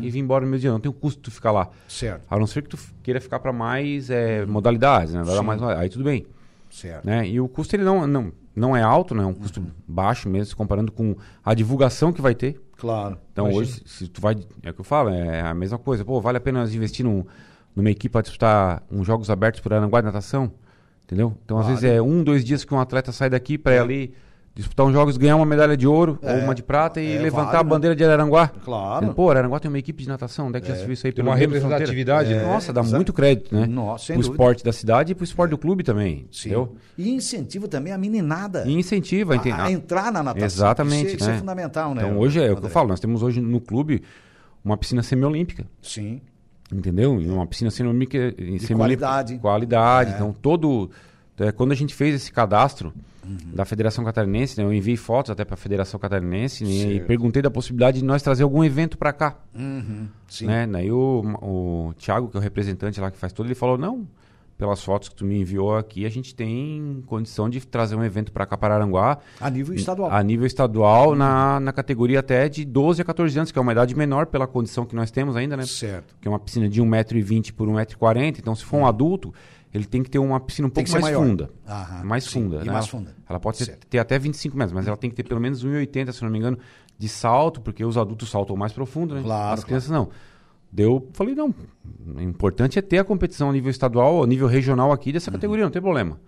e vir embora no mesmo dia, não tem o custo de tu ficar lá. Certo. A não ser que tu queira ficar para mais é, modalidades, né? Mais, aí tudo bem. Certo. Né? E o custo ele não, não, não é alto, né? É um custo Uhum. baixo mesmo, se comparando com a divulgação que vai ter. Claro. Então Imagina. hoje, se tu vai. É o que eu falo, é a mesma coisa. Pô, vale a pena investir num, numa equipe para disputar uns jogos abertos por Aranguá de natação? Entendeu? Então, às vezes é um, dois dias que um atleta sai daqui para ir ali disputar uns jogos, ganhar uma medalha de ouro É. ou uma de prata e É, levantar vale, a né? bandeira de Araranguá. Claro. Pô, Araranguá tem uma equipe de natação, onde é que já se viu isso aí Tem uma representatividade, né? Nossa, dá Exato. muito crédito, né? Nossa, sem pro dúvida. esporte da cidade e pro esporte do clube também. Sim. Entendeu? E incentiva também a meninada E incentiva, a, a entrar na natação. Exatamente, Isso, é- isso né? é fundamental, né? Então hoje é o que eu falo, nós temos hoje no clube uma piscina semiolímpica, Sim. Entendeu? E uma piscina semiolímpica de qualidade. Qualidade. É. Então todo é, quando a gente fez esse cadastro Uhum. da Federação Catarinense, né, eu enviei fotos até para a Federação Catarinense né, e perguntei da possibilidade de nós trazer algum evento para cá, Uhum. Sim. né? Daí o, o Thiago, que é o representante lá que faz tudo, ele falou: "Não, pelas fotos que tu me enviou aqui, a gente tem condição de trazer um evento para cá para Aranguá, A nível estadual. a nível estadual, na, na categoria até de 12 a 14 anos, que é uma idade menor pela condição que nós temos ainda, né? Certo. Que é uma piscina de 1,20m por 1,40m. Então, se for um adulto, ele tem que ter uma piscina um Tem pouco mais maior. funda. Aham, mais sim, funda. e né? mais funda. Ela pode ter, ter até 25 metros, mas ela tem que ter pelo menos 1,80m, se não me engano, de salto, porque os adultos saltam mais profundo, né? Claro, As crianças não. Deu, falei, não, o importante é ter a competição a nível estadual, a nível regional aqui dessa Uhum. categoria, não tem problema.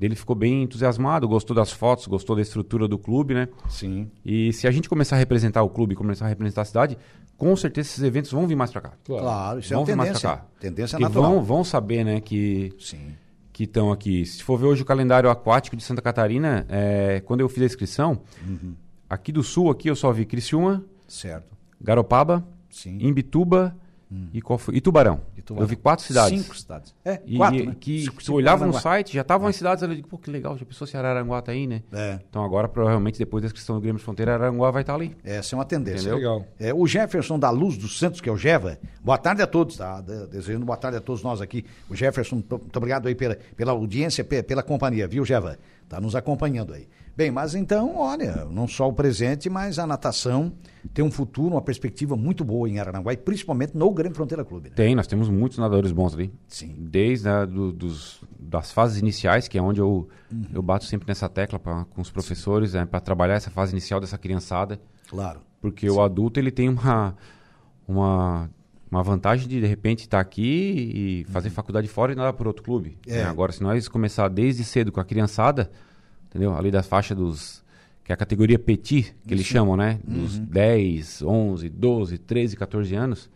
Ele ficou bem entusiasmado, gostou das fotos, gostou da estrutura do clube, né? Sim. E se a gente começar a representar o clube, começar a representar a cidade, com certeza esses eventos vão vir mais pra cá. Claro, isso é vão uma vir mais tendência. pra cá. Tendência Porque natural. vão, vão saber, né, que Sim. que estão aqui. Se for ver hoje o calendário aquático de Santa Catarina, é, quando eu fiz a inscrição, Uhum. aqui do sul, aqui eu só vi Criciúma, Certo. Garopaba, Sim. Imbituba e qual foi? E Tubarão. E Tubarão. Eu vi quatro cidades. Cinco cidades. É, E, quatro, e- né? que Cinco- tu cinco olhava no site, já estavam as cidades ali, pô, que legal, já pensou se Araranguá tá aí, né? É. Então agora, provavelmente, depois da inscrição do Grêmio de Fronteira, Araranguá vai estar ali. Essa é uma tendência. Entendeu? Legal. É, o Jefferson da Luz dos Santos, que é o Jeva. Boa tarde a todos, tá? De- Desejando boa tarde a todos nós aqui. O Jefferson, muito obrigado aí pela, pela audiência, pe- pela companhia, viu, Jeva? Tá nos acompanhando aí. Bem, mas então, olha, não só o presente, mas a natação tem um futuro, uma perspectiva muito boa em Araranguá e principalmente no Grêmio Fronteira Clube. Né? Tem, nós temos muitos nadadores bons ali. Sim. Desde a, do- dos, das fases iniciais, que é onde eu, Uhum. eu bato sempre nessa tecla pra, com os professores, né, para trabalhar essa fase inicial dessa criançada. Claro. Porque o adulto ele tem uma, uma, uma vantagem de de repente estar aqui e fazer faculdade fora e nadar por outro clube. Uhum. É. né? Agora, se nós começar desde cedo com a criançada, entendeu? Ali da faixa dos. que é a categoria petit, que eles chamam, né? Dos Uhum. 10, 11, 12, 13, 14 anos.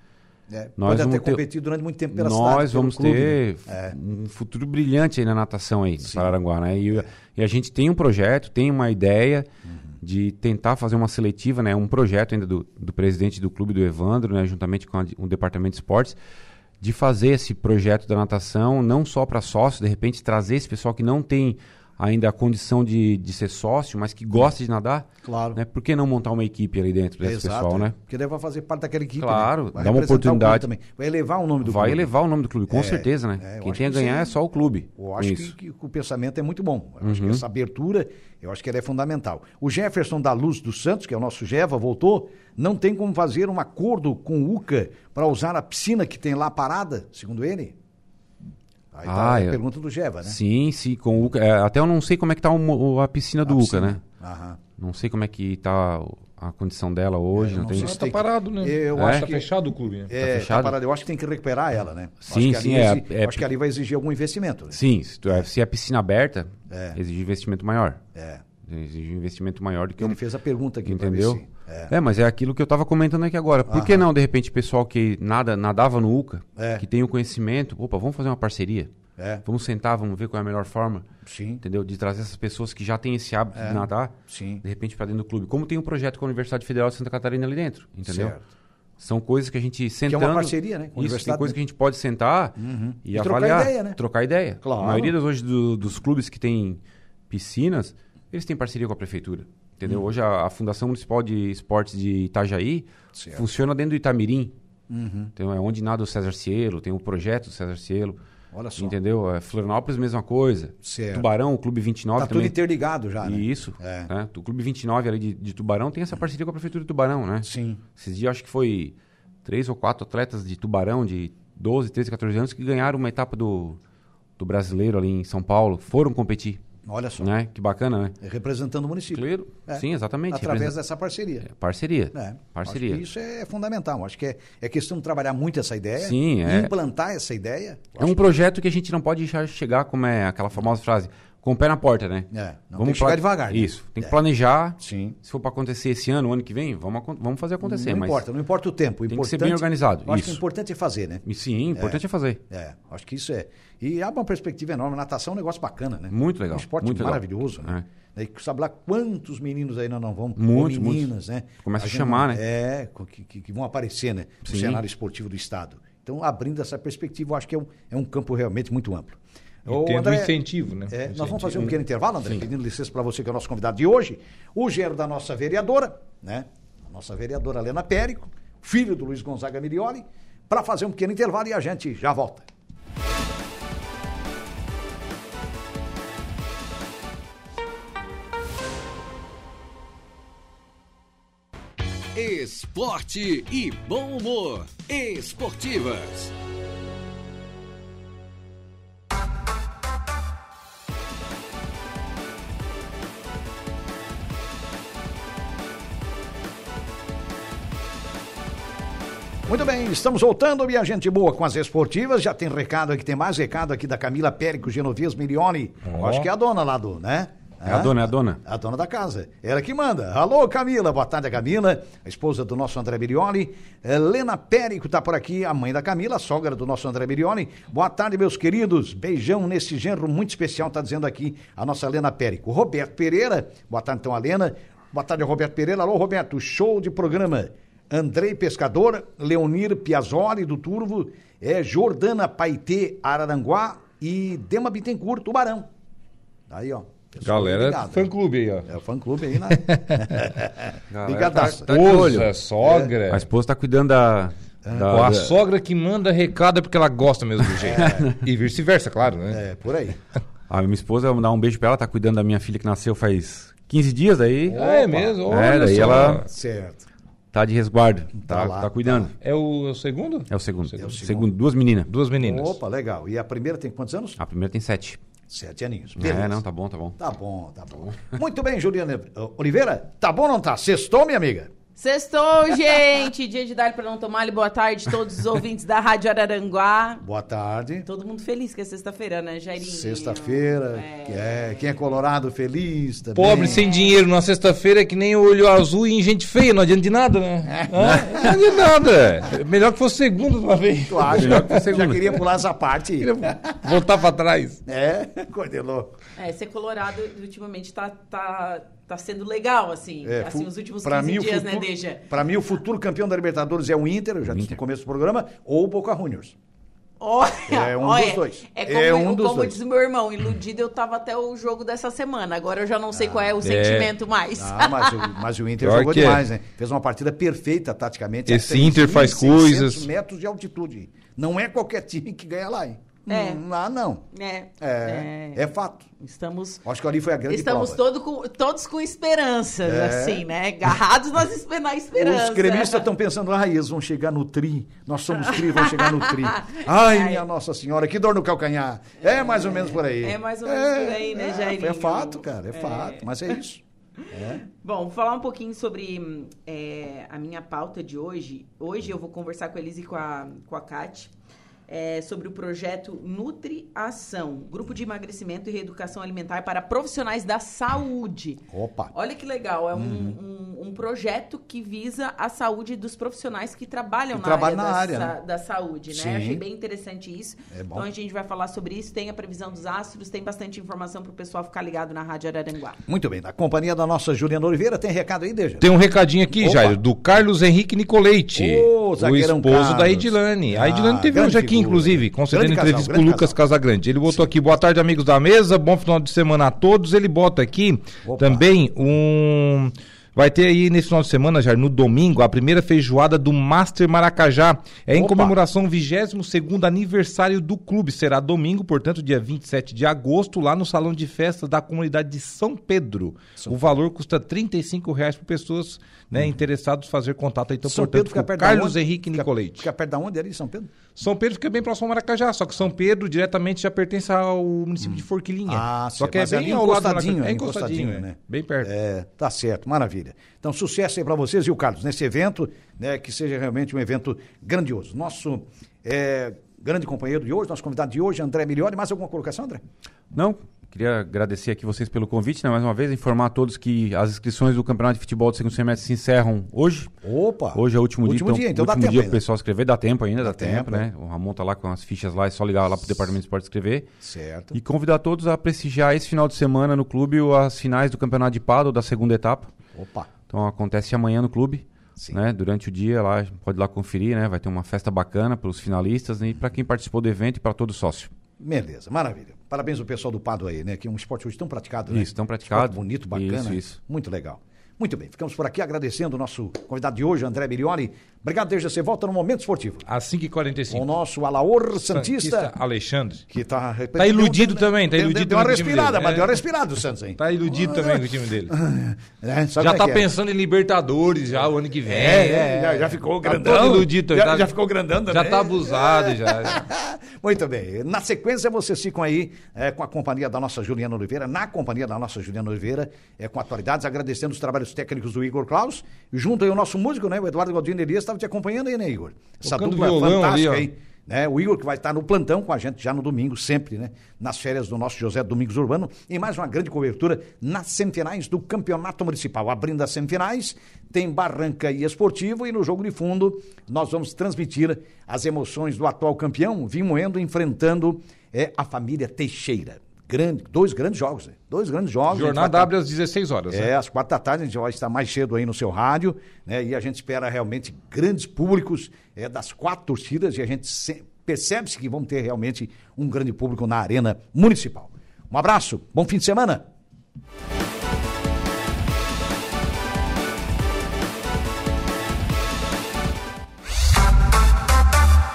É, Nós pode vamos até ter- durante muito tempo pela cidade. nós vamos clube, ter né? É. um futuro brilhante aí na natação aí, no Araranguá, né? E, e a gente tem um projeto, tem uma ideia de tentar fazer uma seletiva, né? Um projeto ainda do, do presidente do clube, do Evandro, né? Juntamente com a- o departamento de esportes, de fazer esse projeto da natação, não só para sócios, de repente trazer esse pessoal que não tem ainda a condição de, de ser sócio, mas que gosta de nadar. Claro. Né? Por que não montar uma equipe ali dentro desse Exato, pessoal, é. né? Porque vai fazer parte daquela equipe. Claro, né? Vai dá uma oportunidade. Também. Vai elevar o nome do Vai clube. elevar o nome do clube, com É, certeza, né? é, Quem tem a ganhar é- só o clube. Eu acho que, que o pensamento é muito bom. Eu acho que Uhum. essa abertura, eu acho que ela é fundamental. O Jefferson da Luz dos Santos, que é o nosso Jeva, voltou, não tem como fazer um acordo com o UCA para usar a piscina que tem lá parada, segundo ele? Aí tá Ah, a eu- pergunta do Jeva, né? Sim, sim, com o Uca. é, até eu não sei como é que tá o a piscina do A Uca, piscina. né? Aham. Não sei como é que tá a condição dela hoje. É, eu não não tem... sei Ah, tá parado, né? Eu É? acho Tá que... fechado o clube, né? É, tá fechado? parado. Eu acho que tem que recuperar ela, né? Sim, acho que sim, ali é- exi- é- Acho que ali vai exigir algum investimento. né? Sim, se, tu é, se é piscina aberta, É. exige investimento maior. É. Exige um investimento maior do que Ele fez a pergunta aqui Entendeu? É. É. mas é aquilo que eu tava comentando aqui agora. Por que Aham. não, de repente, pessoal que nada, nadava no UCA, É. que tem o conhecimento, opa, vamos fazer uma parceria. É. Vamos sentar, vamos ver qual é a melhor forma, Sim, entendeu? De trazer essas pessoas que já têm esse hábito de nadar, sim. de repente, para dentro do clube. Como tem um projeto com a Universidade Federal de Santa Catarina ali dentro, entendeu? Certo. São coisas que a gente sentando... é uma parceria, né, com Isso, tem coisas né? que a gente pode sentar e, E trocar avaliar. ideia, né? Trocar ideia. Claro. A maioria das, hoje do- dos clubes que tem piscinas, eles têm parceria com a prefeitura. Entendeu? Uhum. Hoje a, a Fundação Municipal de Esportes de Itajaí Certo. funciona dentro do Itamirim. Uhum. Então é onde nada o César Cielo, tem o projeto do César Cielo. Olha só. Entendeu? É, Florianópolis, mesma coisa. Certo. Tubarão, o Clube 29 Tá tudo também. interligado já, né? Isso. É. né? O Clube 29 ali de, de Tubarão tem essa parceria com a Prefeitura de Tubarão, né? Sim. Esses dias acho que foi três ou quatro atletas de Tubarão de 12, 13, 14 anos que ganharam uma etapa do, do brasileiro ali em São Paulo. Foram competir. Olha só. Né? Que bacana, né? Representando o município. Claro. É. Sim, exatamente. Através dessa parceria. É, Parceria. É, Parceria. Isso é fundamental. Acho que é, é questão de trabalhar muito essa ideia. Sim, e é. implantar essa ideia. É um projeto que a gente não pode deixar chegar, como é aquela famosa frase, com o pé na porta, né? É, não tem que chegar devagar, né? Isso. Tem que É. planejar. Sim. Se for para acontecer esse ano, ano que vem, vamos, vamos fazer acontecer. não importa, não importa o tempo. o Tem que ser bem organizado, Acho que o isso. importante é fazer, né? E sim, o importante é, fazer. É, acho que isso é. E abre uma perspectiva enorme. Natação é um negócio bacana, né? Muito legal, Um esporte muito legal. maravilhoso, né? E sabe lá quantos meninos ainda não vão, Muitos, meninas, né? Começa a gente chamar, né? É, que, que- que vão aparecer, né? No Sim. cenário esportivo do Estado. Então, abrindo essa perspectiva, eu acho que é um, é um campo realmente muito amplo. E Ô, tendo André, incentivo, né? é, nós Incentivo. vamos fazer um pequeno intervalo, André, pedindo licença para você, que é o nosso convidado de hoje. O gênero da nossa vereadora, né? A nossa vereadora Helena Périco, filho do Luiz Gonzaga Milioli, para fazer um pequeno intervalo e a gente já volta. Esporte e bom humor. Esportivas. Muito bem, estamos voltando, minha gente boa, com as esportivas. Já tem recado aqui, tem mais recado aqui da Camila Périco Genovese Milione. Ó. Acho que é a dona lá do, né? É a dona, é a dona. A dona da casa. Ela que manda. Alô, Camila. Boa tarde, Camila, a esposa do nosso André Milioli. Helena Périco tá por aqui, a mãe da Camila, a sogra do nosso André Milioli. Boa tarde, meus queridos. Beijão nesse genro muito especial, tá dizendo aqui a nossa Helena Périco. Roberto Pereira. Boa tarde, então, a Helena. Boa tarde, Roberto Pereira. Alô, Roberto. Show de programa. Andrei Pescador, Leonir Piazzoli do Turvo, é, Jordana Paitê Araranguá e Dema Bittencourt, Tubarão. Aí, ó. pessoal Galera, ligado, fã né? clube aí, ó. É o fã clube aí, né? [LAUGHS] Ligadaço. tá- tá sogra. A esposa tá cuidando da. da- Ou a da- sogra que manda recado é porque ela gosta mesmo do jeito. [LAUGHS] E vice-versa, claro, né? É, por aí. A minha esposa, eu vou dar um beijo pra ela, tá cuidando da minha filha que nasceu faz 15 dias aí. Ah, é mesmo? É, Olha daí só. ela- Certo. Tá de resguardo. Tá Tá, lá, tá cuidando. É o, é o segundo? É o segundo. É o segundo. segundo. Duas meninas. Duas meninas. Opa, legal. E a primeira tem quantos anos? A primeira tem sete. Sete aninhos. É, não, tá bom, tá bom. Tá bom, tá bom. Muito bem, Juliana Oliveira. Tá bom ou não tá? Sextou, minha amiga? Sextou, gente! Dia de dar para não tomar. Boa tarde, todos os ouvintes da Rádio Araranguá. Boa tarde. Todo mundo feliz que é sexta-feira, né, Jairinho? Sexta-feira. É. que É, quem é colorado feliz também. Pobre sem dinheiro na sexta-feira é que nem o olho azul e em gente feia, não adianta de nada, né? Hã? Não adianta de nada. É Melhor que fosse segundo de uma vez. Acha? Melhor que Já segunda. queria pular essa parte. Voltar pra trás. É, cordelou. É, ser colorado ultimamente tá, tá, tá sendo legal, assim. É, assim, os últimos pra 15 mim, o dias, futuro- né, Deja? Pra mim, o futuro campeão da Libertadores é o Inter, eu já disse no começo do programa, ou o Boca Juniors. Olha, É um olha, dos dois. É como, É um dos como dois. diz meu irmão, iludido eu tava até o jogo dessa semana. Agora eu já não sei qual é o sentimento mais. Ah, mas, o, mas o Inter Pior jogou é. demais, né? Fez uma partida perfeita taticamente. Esse Inter faz 3.600 coisas. metros de altitude. Não é qualquer time que ganha lá, hein? É. Hum, Lá não. É, É, é, fato. Estamos, Acho que ali foi a grande estamos todo com- todos com esperanças, É. assim, né? Agarrados nas, na esperança. Os gremistas estão pensando, ah, eles vão chegar no tri, nós somos tri, vão chegar no tri. [LAUGHS] Ai, minha Nossa Senhora, que dor no calcanhar. É mais ou menos por aí. É mais ou menos por aí, né, Jairinho? É fato, cara, é, fato, mas é isso. Bom, vou falar um pouquinho sobre é, a minha pauta de hoje. Hoje eu vou conversar com a Elise e com a, com a Kate é, sobre o projeto Nutri Ação, Grupo de Emagrecimento e Reeducação Alimentar para Profissionais da Saúde. Opa. Olha que legal, é um, um, um projeto que visa a saúde dos profissionais que trabalham Que na, trabalham área, na da, área, sa- né? da saúde, né? Sim. Achei bem interessante isso. É bom. Então a gente vai falar sobre isso, tem a previsão dos astros, tem bastante informação para o pessoal ficar ligado na Rádio Araranguá. Muito bem, na companhia da nossa Juliana Oliveira, tem recado aí, Deja? Tem um recadinho aqui, Opa. Jairo, do Carlos Henrique Nicoleite, Ô, o esposo da Carlos. Edilane. Ah, a Edilane teve grande hoje aqui. Inclusive, concedendo casal, entrevista com o Lucas casal. Casagrande. Ele botou aqui, boa tarde, amigos da mesa, bom final de semana a todos. Ele bota aqui Opa. também um... Vai ter aí nesse final de semana, já no domingo, a primeira feijoada do Master Maracajá. É em Opa. comemoração ao 22º aniversário do clube. Será domingo, portanto, dia 27 de agosto, lá no Salão de Festas da comunidade de São Pedro. o valor custa 35 reais por pessoas né, interessados fazer contato. Então, Uhum. São portanto, Pedro fica perto Carlos? Henrique Fica- Nicoleite. Fica perto da onde ali, São Pedro? São Pedro fica bem próximo ao Maracajá, só que São Pedro diretamente já pertence ao município de Forquilinha. Ah, só que é é bem ali ao lado do encostadinho, Maracajá. é É encostadinho, né? né? Bem perto. É, tá certo, maravilha. Então, sucesso aí para vocês e o Carlos, nesse evento, né, que seja realmente um evento grandioso. Nosso é, grande companheiro de hoje, nosso convidado de hoje, André Milioli. Mais alguma colocação, André? Não, queria agradecer aqui vocês pelo convite, né? Mais uma vez, informar a todos que as inscrições do Campeonato de Futebol do segundo semestre se encerram hoje. Opa! Hoje é o último, Último dia, dia, então último dia ainda. pro pessoal escrever, dá tempo ainda, Dá dá, tempo, tempo, né? O Ramon tá lá com as fichas lá, é só ligar lá pro Departamento de Esporte escrever. Certo. E convidar todos a prestigiar esse final de semana no clube as finais do Campeonato de Paddle da segunda etapa. Opa! Então acontece amanhã no clube, Sim. né? Durante o dia lá, pode ir lá conferir, né? Vai ter uma festa bacana para os finalistas né? e para quem participou do evento e para todo sócio. Beleza, maravilha. Parabéns ao pessoal do Pado aí, né? Que é um esporte hoje tão praticado, né? Isso, tão praticado. Esporte bonito, bacana. Isso, isso. Muito legal. Muito bem, ficamos por aqui agradecendo o nosso convidado de hoje, André Milioli. Obrigado, desde você volta no Momento Esportivo. Às 5h45. Com o nosso Alaor Santista, Alexandre. que tá... Tá iludido também, tá iludido Deu uma respirada, mas É. deu uma respirada o Santos, hein? Tá iludido também com o time dele. [LAUGHS] É, Já tá é é? pensando em Libertadores já o ano que vem. É, é, já, já ficou Tá grandão. todo iludido, já, tá- já ficou grandão também. Já tá abusado já. [LAUGHS] Muito bem. Na sequência, vocês ficam aí é, com a companhia da nossa Juliana Oliveira, na companhia da nossa Juliana Oliveira, é, com atualidades, agradecendo os trabalhos técnicos do Igor Klaus. E junto aí o nosso músico, né? O Eduardo Galdino Elias, estava te acompanhando aí, né, Igor? Essa Tocando dupla fantástica ali, aí. Né? O Igor que vai estar no plantão com a gente já no domingo, sempre, né? Nas férias do nosso José Domingos Urbano, em mais uma grande cobertura nas semifinais do Campeonato Municipal. Abrindo as semifinais, tem Barranca e Esportivo, e no jogo de fundo nós vamos transmitir as emoções do atual campeão, Vimoendo, enfrentando é, a família Teixeira. Grande, dois grandes jogos, né? dois grandes jogos. Jornada abre às 16 horas. É, né? às quatro da tarde a gente vai estar mais cedo aí no seu rádio, né? E a gente espera realmente grandes públicos é, das quatro torcidas e a gente se- percebe-se que vamos ter realmente um grande público na arena municipal. Um abraço, bom fim de semana.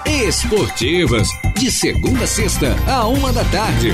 Esportivas, de segunda a sexta, a uma da tarde.